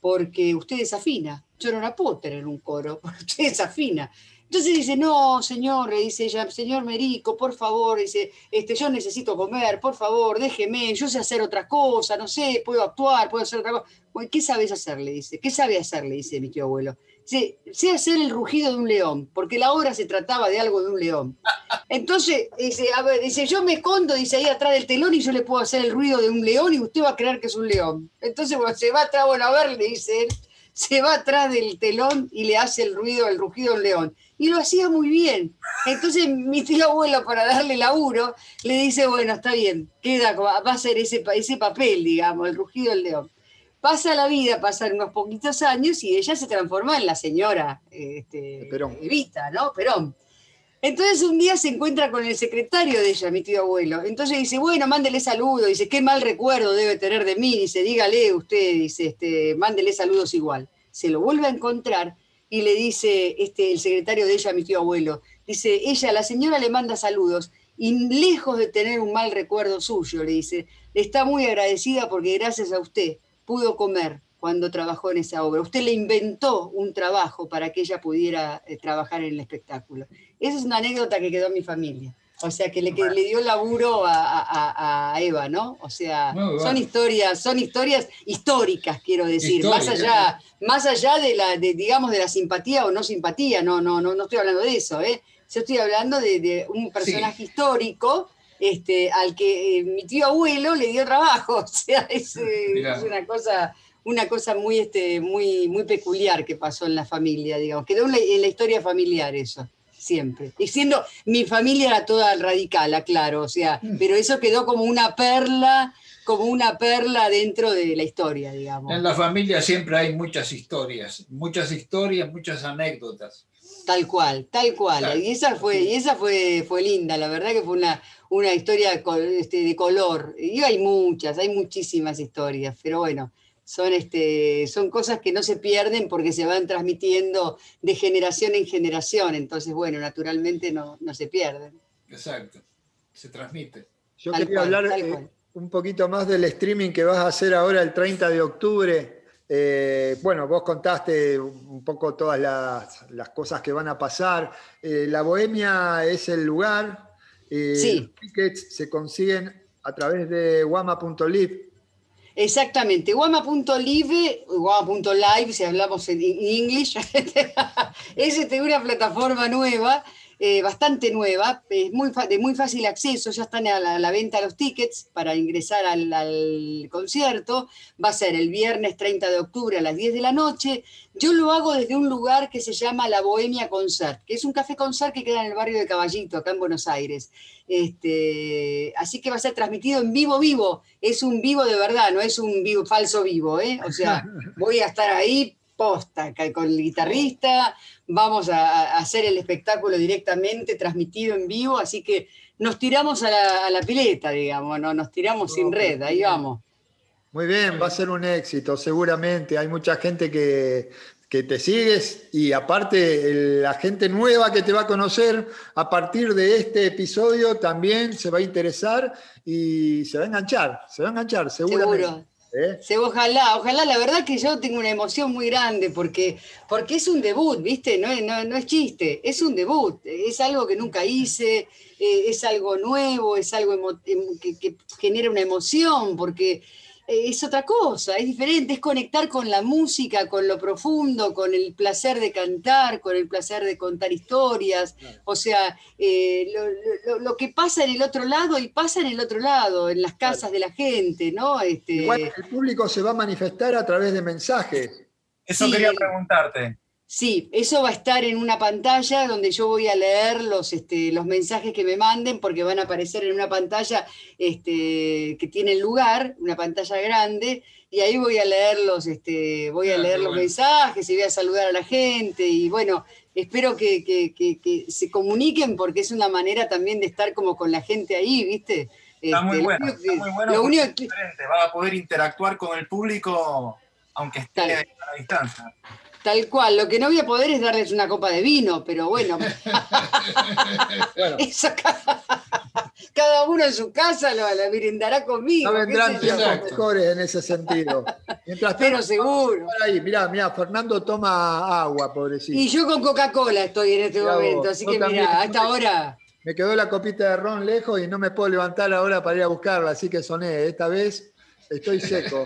porque usted desafina. Yo no la puedo tener un coro, porque usted desafina. Entonces dice, no, señor, le dice ella, señor Merico, por favor, dice, este, yo necesito comer, por favor, déjeme, yo sé hacer otra cosa, no sé, puedo actuar, puedo hacer otra cosa. ¿Qué sabes hacer? Le dice, ¿qué sabe hacer? Le dice mi tío abuelo. Dice, sé hacer el rugido de un león, porque la obra se trataba de algo de un león. Entonces, dice, a ver, dice, yo me escondo, dice, ahí atrás del telón y yo le puedo hacer el ruido de un león y usted va a creer que es un león. Entonces, bueno, se va atrás, bueno, a ver, le dice él, se va atrás del telón y le hace el ruido, el rugido de un león y lo hacía muy bien. Entonces mi tío abuelo, para darle laburo, le dice, bueno, está bien, queda, va a ser ese, ese papel, digamos, el rugido del león. Pasa la vida, pasan unos poquitos años y ella se transforma en la señora este, Evita, ¿no? Perón. Entonces un día se encuentra con el secretario de ella, mi tío abuelo. Entonces dice, bueno, mándele saludos. Dice, qué mal recuerdo debe tener de mí. Dice, dígale usted, dice, este, mándele saludos igual. Se lo vuelve a encontrar y le dice este, el secretario de ella, mi tío abuelo, dice, ella, la señora le manda saludos y lejos de tener un mal recuerdo suyo, le dice, está muy agradecida porque gracias a usted pudo comer cuando trabajó en esa obra. Usted le inventó un trabajo para que ella pudiera eh, trabajar en el espectáculo. Esa es una anécdota que quedó en mi familia. O sea, que le, le dio laburo a, Eva, ¿no? O sea, son historias, son historias históricas, quiero decir, más allá, más allá de la, digamos, de la simpatía o no simpatía, no, no, no, no estoy hablando de eso, ¿eh? Yo estoy hablando de, un personaje histórico este, al que eh, mi tío abuelo le dio trabajo. O sea, es, eh, una cosa, una cosa muy, este, muy, muy peculiar que pasó en la familia, digamos. Quedó en la historia familiar eso. siempre. Y siendo, mi familia era toda radical, claro, o sea, mm. pero eso quedó como una perla, como una perla dentro de la historia, digamos. En la familia siempre hay muchas historias, muchas historias, muchas anécdotas. Tal cual, tal cual. Y esa fue, y esa fue, fue linda, la verdad que fue una, una historia este, de color. Y hay muchas, hay muchísimas historias, pero bueno, son, este, son cosas que no se pierden porque se van transmitiendo de generación en generación. Entonces, bueno, naturalmente no, se pierden. Exacto, se transmite. Yo quería hablar eh, un poquito más del streaming que vas a hacer ahora el 30 de octubre. Eh, bueno, vos contaste un poco todas las, cosas que van a pasar. Eh, la Bohemia es el lugar. sí. Los tickets se consiguen a través de guama.live Exactamente, guama.live, guama.live, si hablamos en inglés, es una plataforma nueva eh, bastante nueva, es muy, de muy fácil acceso, ya están a la, venta los tickets para ingresar al, concierto, va a ser el viernes 30 de octubre a las 10 de la noche, yo lo hago desde un lugar que se llama La Bohemia Concert, que es un café concert que queda en el barrio de Caballito, acá en Buenos Aires. Este, así que va a ser transmitido en vivo, vivo, es un vivo de verdad, no es un vivo, falso vivo, ¿eh? o sea, voy a estar ahí posta, con el guitarrista, vamos a, hacer el espectáculo directamente, transmitido en vivo, así que nos tiramos a la, pileta, digamos, ¿no? nos tiramos sin red, ahí vamos. Muy bien, va a ser un éxito, seguramente. Hay mucha gente que, que te sigues y aparte la gente nueva que te va a conocer a partir de este episodio también se va a interesar y se va a enganchar, se va a enganchar, seguramente. Seguro. ¿Eh? Ojalá, ojalá, la verdad que yo tengo una emoción muy grande porque, porque es un debut, ¿viste? No, no, es chiste, es un debut, es algo que nunca hice, eh, es algo nuevo, es algo em, que, que genera una emoción, porque es otra cosa, es diferente, es conectar con la música, con lo profundo, con el placer de cantar, con el placer de contar historias, o sea, eh, lo, que pasa en el otro lado y pasa en el otro lado, en las casas de la gente, ¿no? Este, Igual el público se va a manifestar a través de mensajes. Eso quería preguntarte. Sí, eso va a estar en una pantalla donde yo voy a leer los, este, los mensajes que me manden porque van a aparecer en una pantalla este, que tiene lugar, una pantalla grande, y ahí voy a leer los, este, voy a ah, leer los mensajes y voy a saludar a la gente y bueno, espero que, se comuniquen porque es una manera también de estar como con la gente ahí, ¿viste? Está muy este, bueno, está muy bueno. Lo único que... Va a poder interactuar con el público aunque esté a la distancia. Tal cual, lo que no voy a poder es darles una copa de vino, pero bueno. cada, uno en su casa lo, la brindará conmigo. No vendrán tiempos mejores en ese sentido. Mientras pero seguro. Ahí, mirá, mirá, Fernando toma agua, pobrecito. Y yo con Coca-Cola estoy en este momento, así que mirá, a esta hora. Me quedó la copita de ron lejos y no me puedo levantar ahora para ir a buscarla, así que soné. Esta vez estoy seco.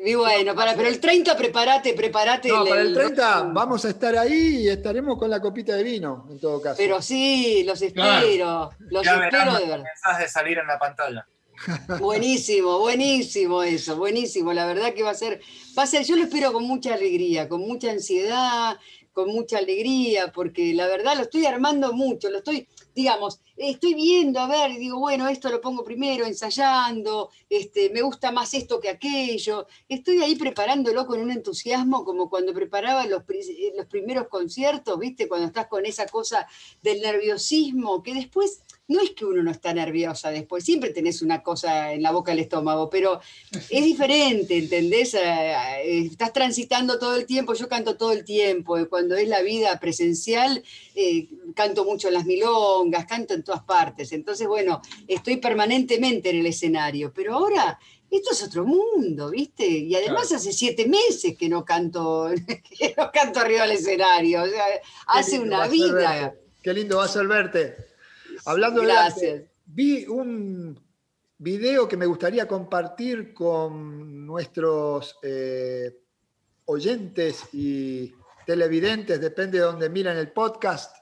Y bueno, para, pero el 30 prepárate, prepárate. No, para el 30 vamos a estar ahí y estaremos con la copita de vino, en todo caso. Pero sí, los espero, los espero de verdad. de salir en la pantalla. Buenísimo, buenísimo eso, buenísimo. La verdad que va a ser, va a ser, yo lo espero con mucha alegría, con mucha ansiedad, con mucha alegría, porque la verdad lo estoy armando mucho, lo estoy, digamos, estoy viendo, a ver, y digo, bueno, esto lo pongo primero, ensayando, este, me gusta más esto que aquello. Estoy ahí preparándolo con un entusiasmo como cuando preparaba los, los primeros conciertos, ¿viste? Cuando estás con esa cosa del nerviosismo, que después no es que uno no está nerviosa después, siempre tenés una cosa en la boca del estómago, pero es diferente, ¿entendés? Eh, eh, estás transitando todo el tiempo, yo canto todo el tiempo, cuando es la vida presencial, eh, canto mucho en las milongas, canto en todas partes, entonces, bueno, estoy permanentemente en el escenario, pero ahora... Esto es otro mundo, ¿viste? Y además hace siete meses que no canto, que no canto arriba del escenario. O sea, hace una vida. Qué lindo va a ser verte. Hablando de vi un video que me gustaría compartir con nuestros eh, oyentes y televidentes, depende de donde miran el podcast,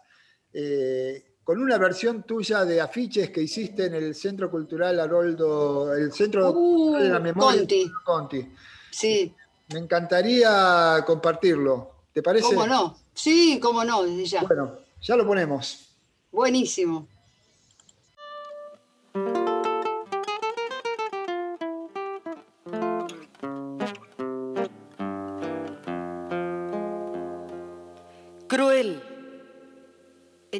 eh, con una versión tuya de afiches que hiciste en el Centro Cultural Haroldo, el Centro uh, de la Memoria Conti. Conti. Sí. Me encantaría compartirlo. ¿Te parece? ¿Cómo no? Sí, cómo no, desde ya. Bueno, ya lo ponemos. Buenísimo.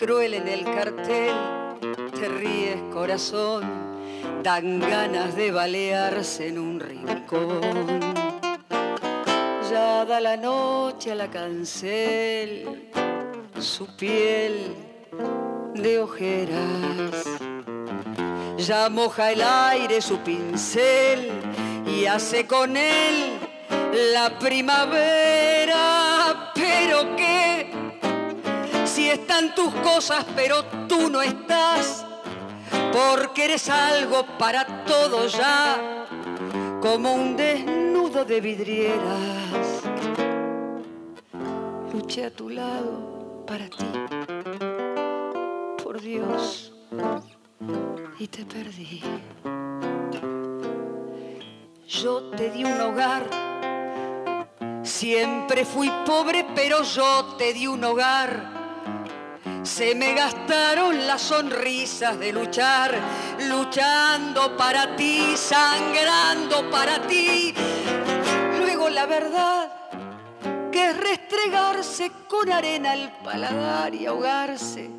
Cruel en el cartel, te ríes corazón, dan ganas de balearse en un rincón ya da la noche a la cancel su piel de ojeras. Ya moja el aire su pincel y hace con él la primavera. Si están tus cosas, pero tú no estás, porque eres algo para todo ya, como un desnudo de vidrieras luché a tu lado para ti, por Dios, y te perdí. Yo te di un hogar, siempre fui pobre, pero yo te di un hogar. Se me gastaron las sonrisas de luchar, luchando para ti, sangrando para ti. Luego la verdad que es restregarse con arena al paladar y ahogarse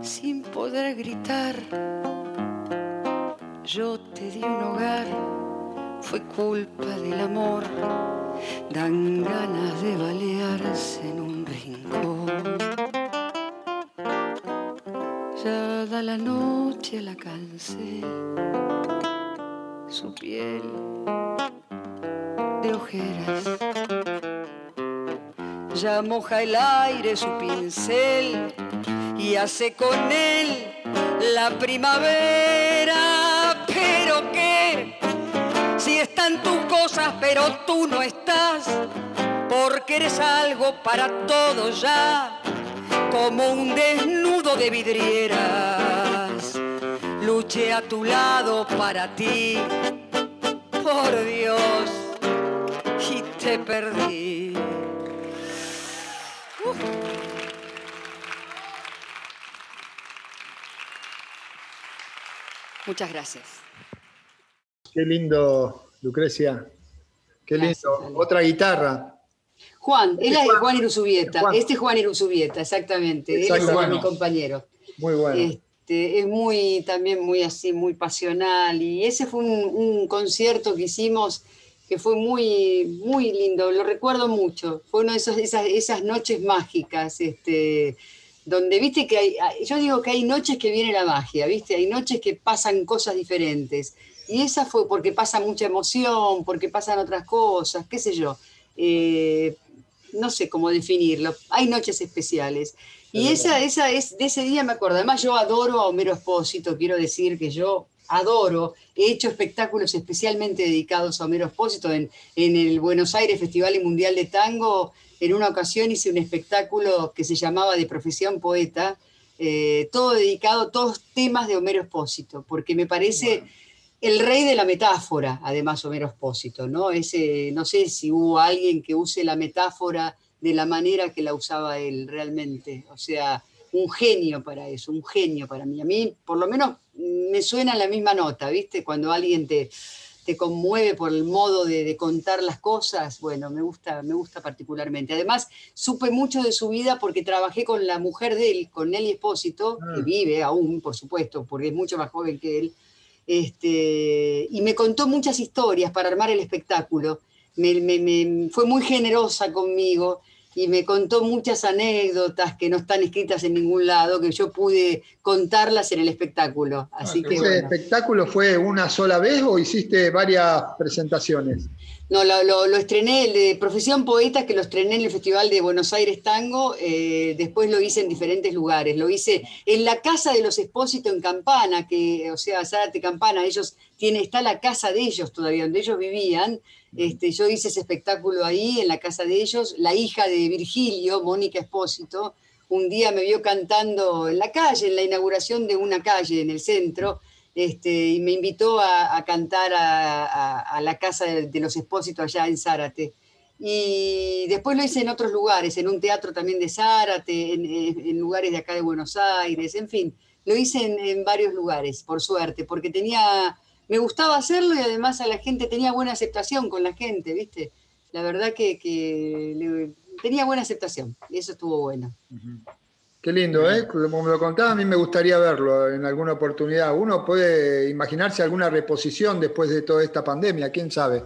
sin poder gritar. Yo te di un hogar, fue culpa del amor, dan ganas de balearse en un rincón. Ya da la noche la cansé, su piel de ojeras. Ya moja el aire su pincel y hace con él la primavera. Pero qué, si están tus cosas, pero tú no estás, porque eres algo para todos ya, como un desnudo de vidrieras. Luché a tu lado para ti, por Dios, y te perdí. Muchas gracias. Qué lindo, Lucrecia. Qué lindo. Otra guitarra. Juan, él es Juan Iruzubieta. Este es Juan Iruzubieta, exactamente. Él es mi compañero. Muy bueno. Este, es muy, también muy así, muy pasional. Y ese fue un concierto que hicimos que fue muy, muy lindo, lo recuerdo mucho. Fue una de esas, esas, noches mágicas, este, donde, viste, que hay, yo digo que hay noches que viene la magia, viste, hay noches que pasan cosas diferentes. Y esa fue porque pasa mucha emoción, porque pasan otras cosas, qué sé yo. Eh, no sé cómo definirlo. Hay noches especiales. Y esa, esa es, de ese día me acuerdo. Además, yo adoro a Homero Espósito, quiero decir que yo adoro. He hecho espectáculos especialmente dedicados a Homero Espósito en, el Buenos Aires Festival y Mundial de Tango. En una ocasión hice un espectáculo que se llamaba De Profesión Poeta, eh, todo dedicado, todos temas de Homero Espósito, porque me parece el rey de la metáfora, además Homero Espósito, ¿no? Ese, no sé si hubo alguien que use la metáfora de la manera que la usaba él realmente. O sea, un genio para eso, un genio para mí. A mí, por lo menos, me suena la misma nota, ¿viste? Cuando alguien te, te conmueve por el modo de, contar las cosas, bueno, me gusta, me gusta particularmente. Además, supe mucho de su vida porque trabajé con la mujer de él, con Nelly Espósito, que ah. vive aún, por supuesto, porque es mucho más joven que él, este, y me contó muchas historias para armar el espectáculo. me, fue muy generosa conmigo y me contó muchas anécdotas que no están escritas en ningún lado, que yo pude contarlas en el espectáculo. Así ah, que, ¿Ese espectáculo fue una sola vez o hiciste varias presentaciones? No, lo, estrené, el de Profesión Poeta, que lo estrené en el Festival de Buenos Aires Tango, eh, después lo hice en diferentes lugares. Lo hice en la casa de los Expósitos en Campana, que, o sea, Zárate Campana, ellos tienen, está la casa de ellos todavía, donde ellos vivían. Este, yo hice ese espectáculo ahí, en la casa de ellos. La hija de Virgilio, Mónica Expósito, un día me vio cantando en la calle, en la inauguración de una calle en el centro este, y me invitó a, cantar a, la casa de, los expósitos allá en Zárate. Y después lo hice en otros lugares, en un teatro también de Zárate, en, lugares de acá de Buenos Aires, en fin, lo hice en, varios lugares, por suerte, porque tenía, me gustaba hacerlo y además a la gente tenía buena aceptación con la gente, ¿viste? La verdad que, tenía buena aceptación, y eso estuvo bueno. Qué lindo, ¿eh? Como me lo contaba, a mí me gustaría verlo en alguna oportunidad. Uno puede imaginarse alguna reposición después de toda esta pandemia, quién sabe.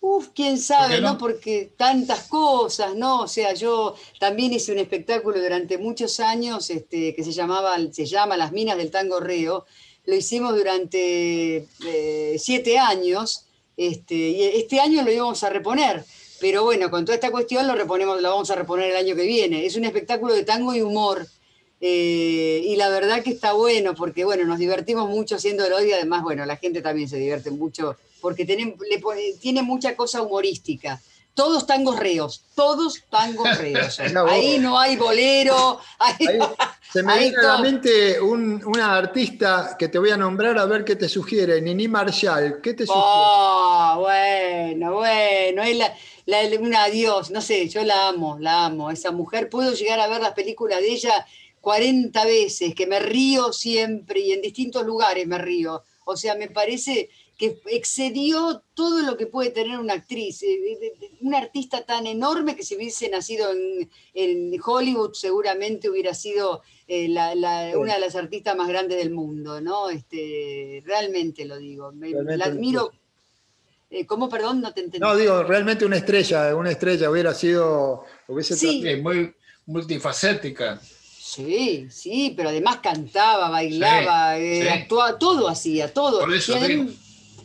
Uf, quién sabe, no? Porque tantas cosas, ¿no? O sea, yo también hice un espectáculo durante muchos años este, que se llamaba, se llama Las Minas del Tango Reo. Lo hicimos durante eh, siete años, este, y este año lo íbamos a reponer. Pero bueno, con toda esta cuestión lo reponemos, lo vamos a reponer el año que viene. Es un espectáculo de tango y humor eh, y la verdad que está bueno, porque bueno, nos divertimos mucho haciéndolo y además, bueno, la gente también se divierte mucho, porque tiene, tiene mucha cosa humorística. Todos tangos reos, todos tangos reos. ahí no hay bolero. se me viene a la mente una artista que te voy a nombrar a ver qué te sugiere, Nini Marshall. ¿Qué te sugiere? Oh, bueno, bueno, es la, una dios, no sé, yo la amo, la amo. Esa mujer, puedo llegar a ver las películas de ella 40 veces, que me río siempre y en distintos lugares me río. O sea, me parece que excedió todo lo que puede tener una actriz, eh, una artista tan enorme que si hubiese nacido en, Hollywood seguramente hubiera sido eh, una de las artistas más grandes del mundo, ¿no? Este, realmente lo digo, la admiro. Eh, ¿Cómo, perdón? No te entendí. No, digo, realmente una estrella, una estrella hubiera sido... Hubiese sí. muy multifacética. Sí, sí, pero además cantaba, bailaba, eh, actuaba, todo hacía, todo.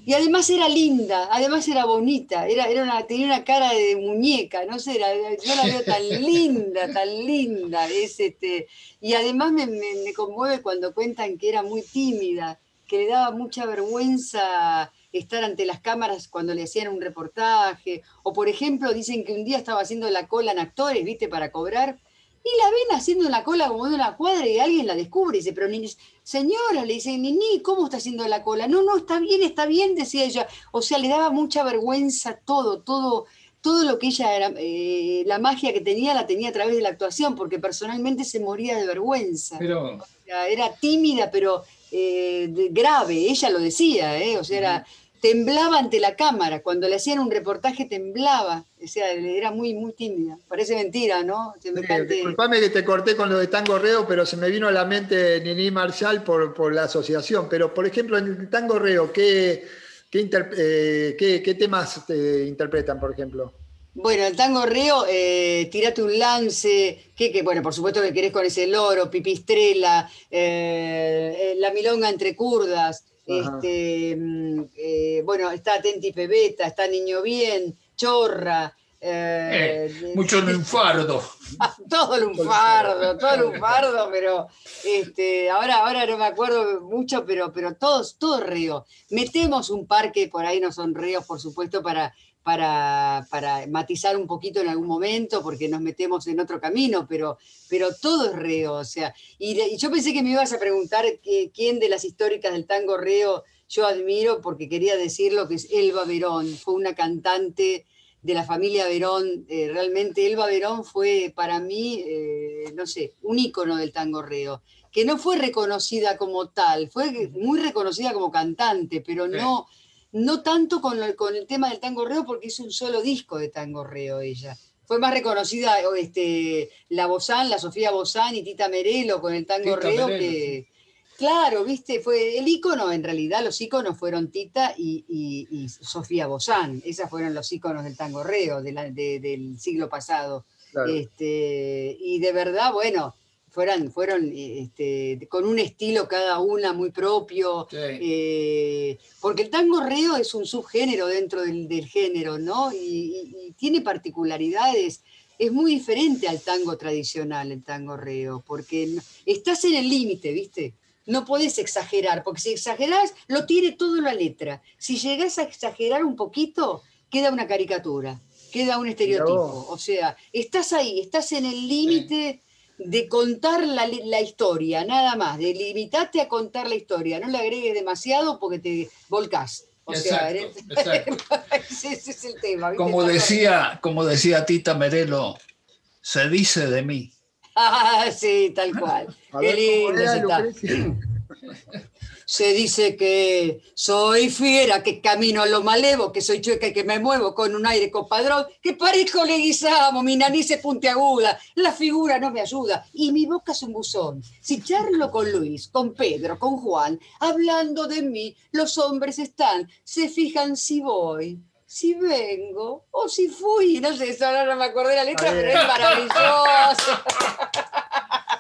y, además era linda, además era bonita, era, era una, tenía una cara de muñeca, no sé, yo la veo tan linda, tan linda. Es este, y además me, me, conmueve cuando cuentan que era muy tímida, que le daba mucha vergüenza estar ante las cámaras cuando le hacían un reportaje, o por ejemplo dicen que un día estaba haciendo la cola en actores, viste, para cobrar y la ven haciendo la cola como de una cuadra y alguien la descubre y dice, pero ni, señora, le dice, Nini, ¿cómo está haciendo la cola? No, no, está bien, está bien, decía ella. O sea, le daba mucha vergüenza todo, todo, todo lo que ella era, eh, la magia que tenía la tenía a través de la actuación, porque personalmente se moría de vergüenza. Pero... era tímida, pero eh, grave, ella lo decía, ¿eh? o sea, era, temblaba ante la cámara, cuando le hacían un reportaje temblaba, o sea, era muy, muy tímida. Parece mentira, ¿no? disculpame que te corté con lo de Tango Reo, pero se me vino a la mente Nini Marshall por, la asociación. Pero, por ejemplo, en el Tango Reo, ¿qué, qué, eh, temas te interpretan, por ejemplo? Bueno, el tango reo, eh, tirate un lance, que, bueno, por supuesto que querés con ese loro, pipistrela, eh, la milonga entre curdas, este, mm, eh, bueno, está Atenti Pebeta, está Niño Bien, Chorra. Eh, eh, mucho lunfardo. todo lunfardo, todo lunfardo, pero este, ahora, ahora no me acuerdo mucho, pero, pero todos, todo río. Metemos un parque, por ahí no son ríos, por supuesto, para para, matizar un poquito en algún momento, porque nos metemos en otro camino, pero, pero todo es reo. O sea, y, yo pensé que me ibas a preguntar quién de las históricas del tango reo yo admiro, porque quería decirlo, que es Elba Verón, fue una cantante de la familia Verón. Eh, realmente Elba Verón fue para mí, eh, no sé, un ícono del tango reo, que no fue reconocida como tal, fue muy reconocida como cantante, pero no no tanto con, con el tema del tango reo, porque hizo un solo disco de tango reo ella. Fue más reconocida este, la Bozán, la Sofía Bozán y Tita Merelo con el tango reo que... Claro, viste, fue el ícono, en realidad los íconos fueron Tita y, Sofía Bozán, esas fueron los íconos del tango reo del siglo pasado. Este, y de verdad, bueno, fueran, fueron este, con un estilo cada una muy propio, eh, porque el tango reo es un subgénero dentro del, género, ¿no? Y, tiene particularidades, es muy diferente al tango tradicional, el tango reo, porque estás en el límite, ¿viste? No puedes exagerar, porque si exageras, lo tiene todo la letra. Si llegas a exagerar un poquito, queda una caricatura, queda un estereotipo. O sea, estás ahí, estás en el límite de contar la, historia, nada más, de limitarte a contar la historia, no le agregues demasiado porque te volcás. O sea, ese, es el tema. Como decía, como decía Tita Merelo, se dice de mí. Ah, sí, tal cual. Qué lindo Se dice que soy fiera, que camino a lo malevo, que soy chueca y que me muevo con un aire copadrón, que parezco leguizamo, mi nariz es puntiaguda, la figura no me ayuda y mi boca es un buzón. Si charlo con Luis, con Pedro, con Juan, hablando de mí, los hombres están, se fijan si voy, si vengo o si fui. No sé, ahora no me acordé la letra, pero es maravilloso.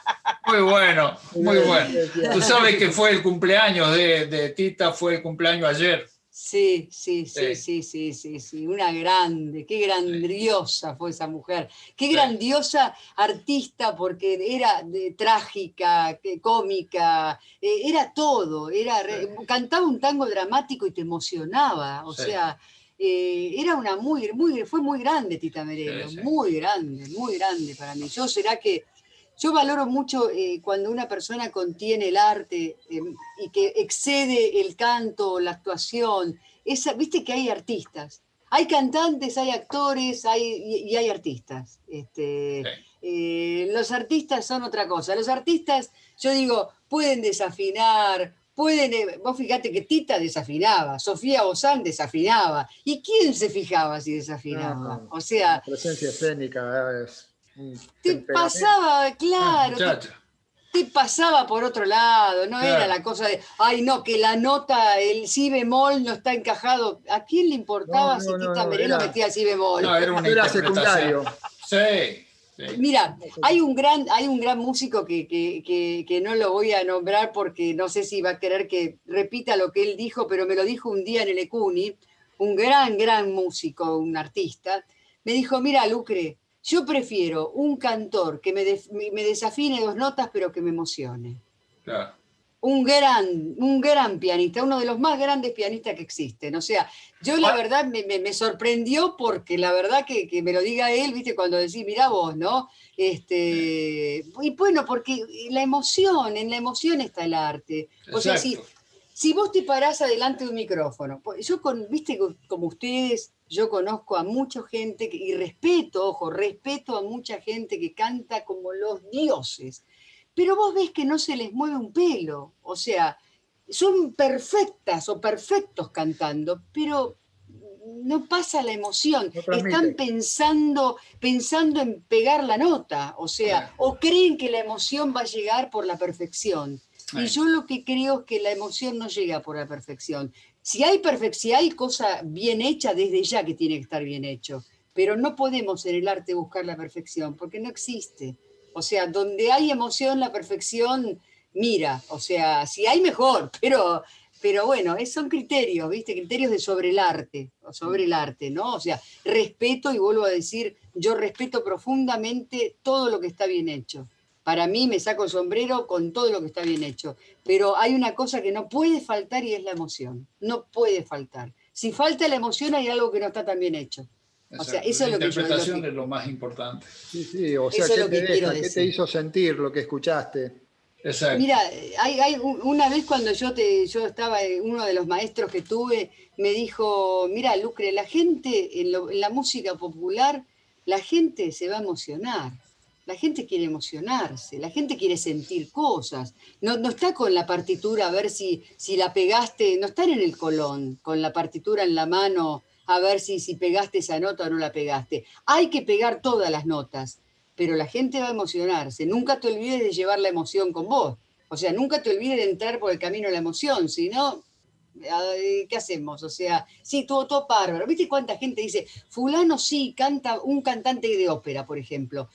Muy bueno, muy bueno. Tú sabes que fue el cumpleaños de, Tita, fue el cumpleaños ayer. Sí, sí, sí, sí, sí, sí, sí, una grande, qué grandiosa fue esa mujer, qué grandiosa artista porque era trágica, cómica, eh, era todo, era cantaba un tango dramático y te emocionaba, o sea, eh, era una muy, muy, fue muy grande Tita Merelo, muy grande, muy grande para mí. Yo será que yo valoro mucho eh, cuando una persona contiene el arte em, y que excede el canto, la actuación. Esa, Viste que hay artistas. Hay cantantes, hay actores hay, y, hay artistas. Este, eh, los artistas son otra cosa. Los artistas, yo digo, pueden desafinar, pueden. Eh, vos fíjate que Tita desafinaba, Sofía Bozán desafinaba. ¿Y quién se fijaba si desafinaba? o sea. La presencia escénica es te pasaba, claro. te, pasaba por otro lado, no era la cosa de, ay no, que la nota, el si bemol no está encajado. ¿A quién le importaba si Tita Merelo metía el si bemol? No, era, era secundario. Sí. Mira, hay un gran, hay un gran músico que, que, que, no lo voy a nombrar porque no sé si va a querer que repita lo que él dijo, pero me lo dijo un día en el Ecuni, un gran, gran músico, un artista. Me dijo, mira, Lucre, yo prefiero un cantor que me, me, desafine dos notas, pero que me emocione. Un gran, un gran pianista, uno de los más grandes pianistas que existen. O sea, yo la ah. verdad me, sorprendió porque la verdad que, me lo diga él, viste, cuando decís, mira vos, ¿no? Este, y bueno, porque la emoción, en la emoción está el arte. O sea, si, si vos te parás adelante de un micrófono, pues, yo con, viste, como ustedes, yo conozco a mucha gente y respeto, ojo, respeto a mucha gente que canta como los dioses, pero vos ves que no se les mueve un pelo, o sea, son perfectas o perfectos cantando, pero no pasa la emoción, están pensando, pensando en pegar la nota, o sea, o creen que la emoción va a llegar por la perfección. Y yo lo que creo es que la emoción no llega por la perfección. Si hay perfección, hay cosa bien hecha, desde ya que tiene que estar bien hecho. Pero no podemos en el arte buscar la perfección, porque no existe. O sea, donde hay emoción, la perfección mira. O sea, si hay mejor, pero, pero bueno, son criterios, ¿viste? Criterios de sobre el arte, o sobre el arte, ¿no? O sea, respeto, y vuelvo a decir, yo respeto profundamente todo lo que está bien hecho para mí me saco el sombrero con todo lo que está bien hecho. Pero hay una cosa que no puede faltar y es la emoción. No puede faltar. Si falta la emoción hay algo que no está tan bien hecho. O sea, eso es lo que La interpretación es lo más importante. Sí, sí, o sea, ¿qué, te, ¿qué te hizo sentir lo que escuchaste? Exacto. Mira, hay, una vez cuando yo, te, yo estaba, uno de los maestros que tuve, me dijo, mira, Lucre, la gente en, en la música popular, la gente se va a emocionar. La gente quiere emocionarse, la gente quiere sentir cosas. No, no está con la partitura a ver si, si la pegaste, no están en el colón, con la partitura en la mano a ver si, si pegaste esa nota o no la pegaste. Hay que pegar todas las notas, pero la gente va a emocionarse. Nunca te olvides de llevar la emoción con vos. O sea, nunca te olvides de entrar por el camino de la emoción, si no, ¿qué hacemos? O sea, sí, todo, todo bárbaro. ¿Viste cuánta gente dice, fulano sí, canta un cantante de ópera, por ejemplo?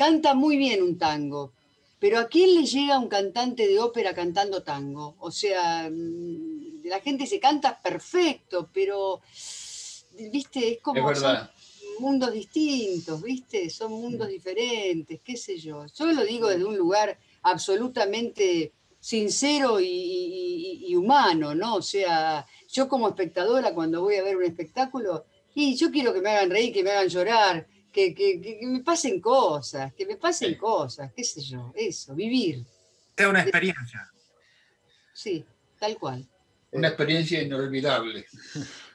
Canta muy bien un tango, pero ¿a quién le llega un cantante de ópera cantando tango? O sea, mm, la gente se canta perfecto, pero, viste, es como son mundos distintos, viste, son mundos diferentes, qué sé yo. Yo lo digo desde un lugar absolutamente sincero y, humano, ¿no? O sea, yo como espectadora cuando voy a ver un espectáculo, y yo quiero que me hagan reír, que me hagan llorar, que, que, me pasen cosas, que me pasen cosas, qué sé yo, eso, vivir. Es una experiencia. Sí, tal cual. Una experiencia inolvidable.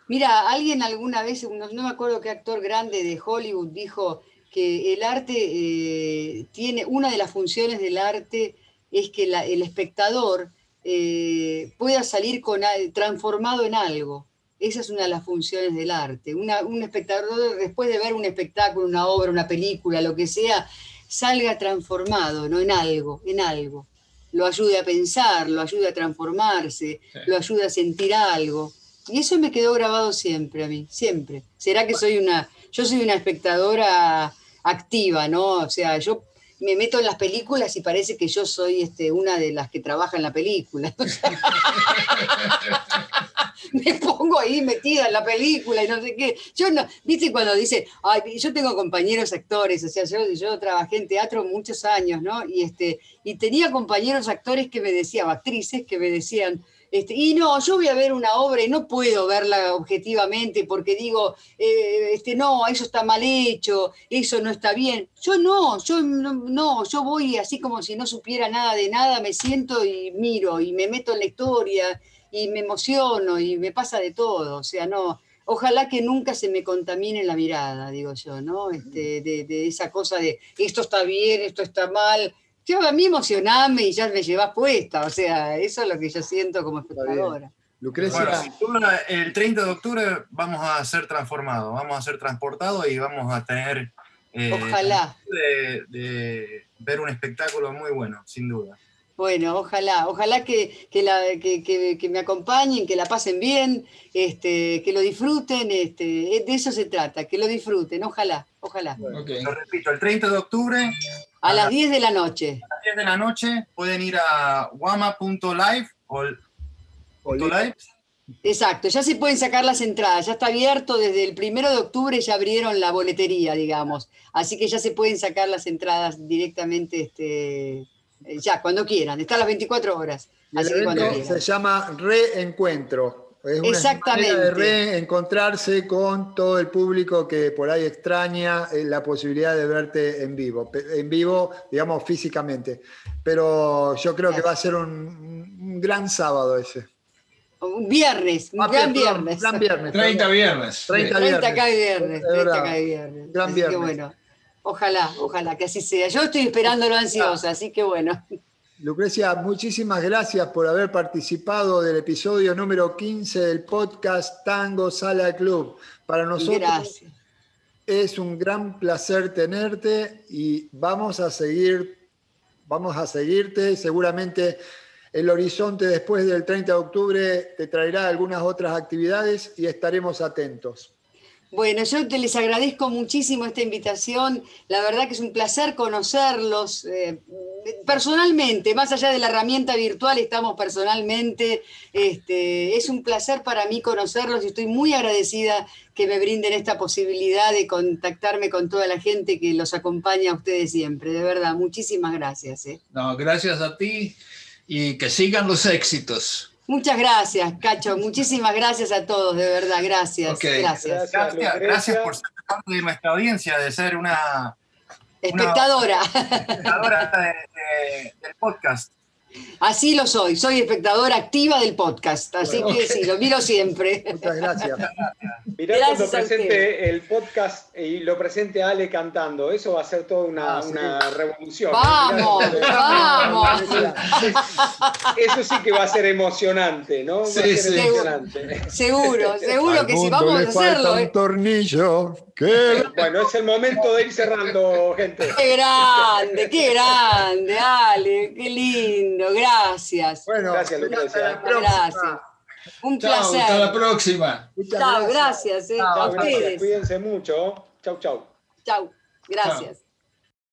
Mira, alguien alguna vez, no, me acuerdo qué actor grande de Hollywood dijo que el arte eh, tiene, una de las funciones del arte es que el espectador eh, pueda salir con, transformado en algo. Esa es una de las funciones del arte. un espectador, después de ver un espectáculo, una obra, una película, lo que sea, salga transformado, ¿no? En algo, en algo. Lo ayude a pensar, lo ayude a transformarse, lo ayude a sentir algo. Y eso me quedó grabado siempre a mí, siempre. ¿Será que soy una, yo soy una espectadora activa, ¿no? O sea, yo me meto en las películas y parece que yo soy este, una de las que trabaja en la película. me pongo ahí metida en la película y no sé qué. Yo no, viste cuando dice, ay, yo tengo compañeros actores, o sea, yo, yo trabajé en teatro muchos años, ¿no? Y, este, y tenía compañeros actores que me decían, actrices que me decían, este, y no, yo voy a ver una obra y no puedo verla objetivamente porque digo, eh, este, no, eso está mal hecho, eso no está bien. Yo no, yo no, yo voy así como si no supiera nada de nada, me siento y miro y me meto en la historia y me emociono y me pasa de todo. O sea, no, ojalá que nunca se me contamine la mirada, digo yo, ¿no? Este, de, de esa cosa de esto está bien, esto está mal yo a mí emocioname y ya me llevas puesta, o sea, eso es lo que yo siento como espectadora. Lucrecia. Bueno, el 30 de octubre vamos a ser transformados, vamos a ser transportados y vamos a tener. Eh, ojalá. De, ver un espectáculo muy bueno, sin duda. Bueno, ojalá, ojalá que, la, que, me acompañen, que la pasen bien, este, que lo disfruten, este, de eso se trata, que lo disfruten, ojalá, ojalá. Lo repito, el 30 de octubre a, las 10 de la noche. A las 10 de la noche pueden ir a wama.live o, live. Exacto, ya se pueden sacar las entradas, ya está abierto desde el primero de octubre, ya abrieron la boletería, digamos, así que ya se pueden sacar las entradas directamente, este, eh, ya, cuando quieran, está a las 24 horas. Así se llama Reencuentro. Es una Exactamente. manera de reencontrarse con todo el público que por ahí extraña eh, la posibilidad de verte en vivo, en vivo, digamos, físicamente. Pero yo creo que va a ser un, gran sábado ese. Un viernes, un ah, gran viernes. Gran viernes. 30 viernes. 30, viernes. 30 acá viernes. 30 acá viernes. Gran así viernes. Que bueno, ojalá, ojalá que así sea. Yo estoy esperándolo ansiosa, así que bueno. Lucrecia, muchísimas gracias por haber participado del episodio número 15 del podcast Tango Sala Club. Para nosotros es un gran placer tenerte y vamos a seguir, vamos a seguirte. Seguramente el horizonte después del 30 de octubre te traerá algunas otras actividades y estaremos atentos. Bueno, yo te les agradezco muchísimo esta invitación. La verdad que es un placer conocerlos eh, personalmente, más allá de la herramienta virtual, estamos personalmente. Este, es un placer para mí conocerlos y estoy muy agradecida que me brinden esta posibilidad de contactarme con toda la gente que los acompaña a ustedes siempre. De verdad, muchísimas gracias. Eh. No, gracias a ti y que sigan los éxitos. Muchas gracias, Cacho. Muchísimas gracias a todos, de verdad. Gracias. Gracias. Gracias, por ser parte de nuestra audiencia, de ser una espectadora. espectadora del podcast. Así lo soy, soy espectadora activa del podcast, así que sí, lo miro siempre. Muchas gracias. Mirá cuando presente el podcast y lo presente Ale cantando, eso va a ser toda una, ah, revolución. Vamos, vamos. Eso sí que va a ser emocionante, ¿no? Va a ser sí. emocionante. Seguro, seguro que sí, vamos a hacerlo. Un ¿eh? tornillo. Bueno, es el momento de ir cerrando, gente. Qué grande, qué grande, Ale, qué lindo gracias. Bueno, gracias, Lucrecia. Gracias. Un placer. Hasta la próxima. Chao, gracias. Eh, a ustedes. Cuídense mucho. Chau, chau. Chau, gracias.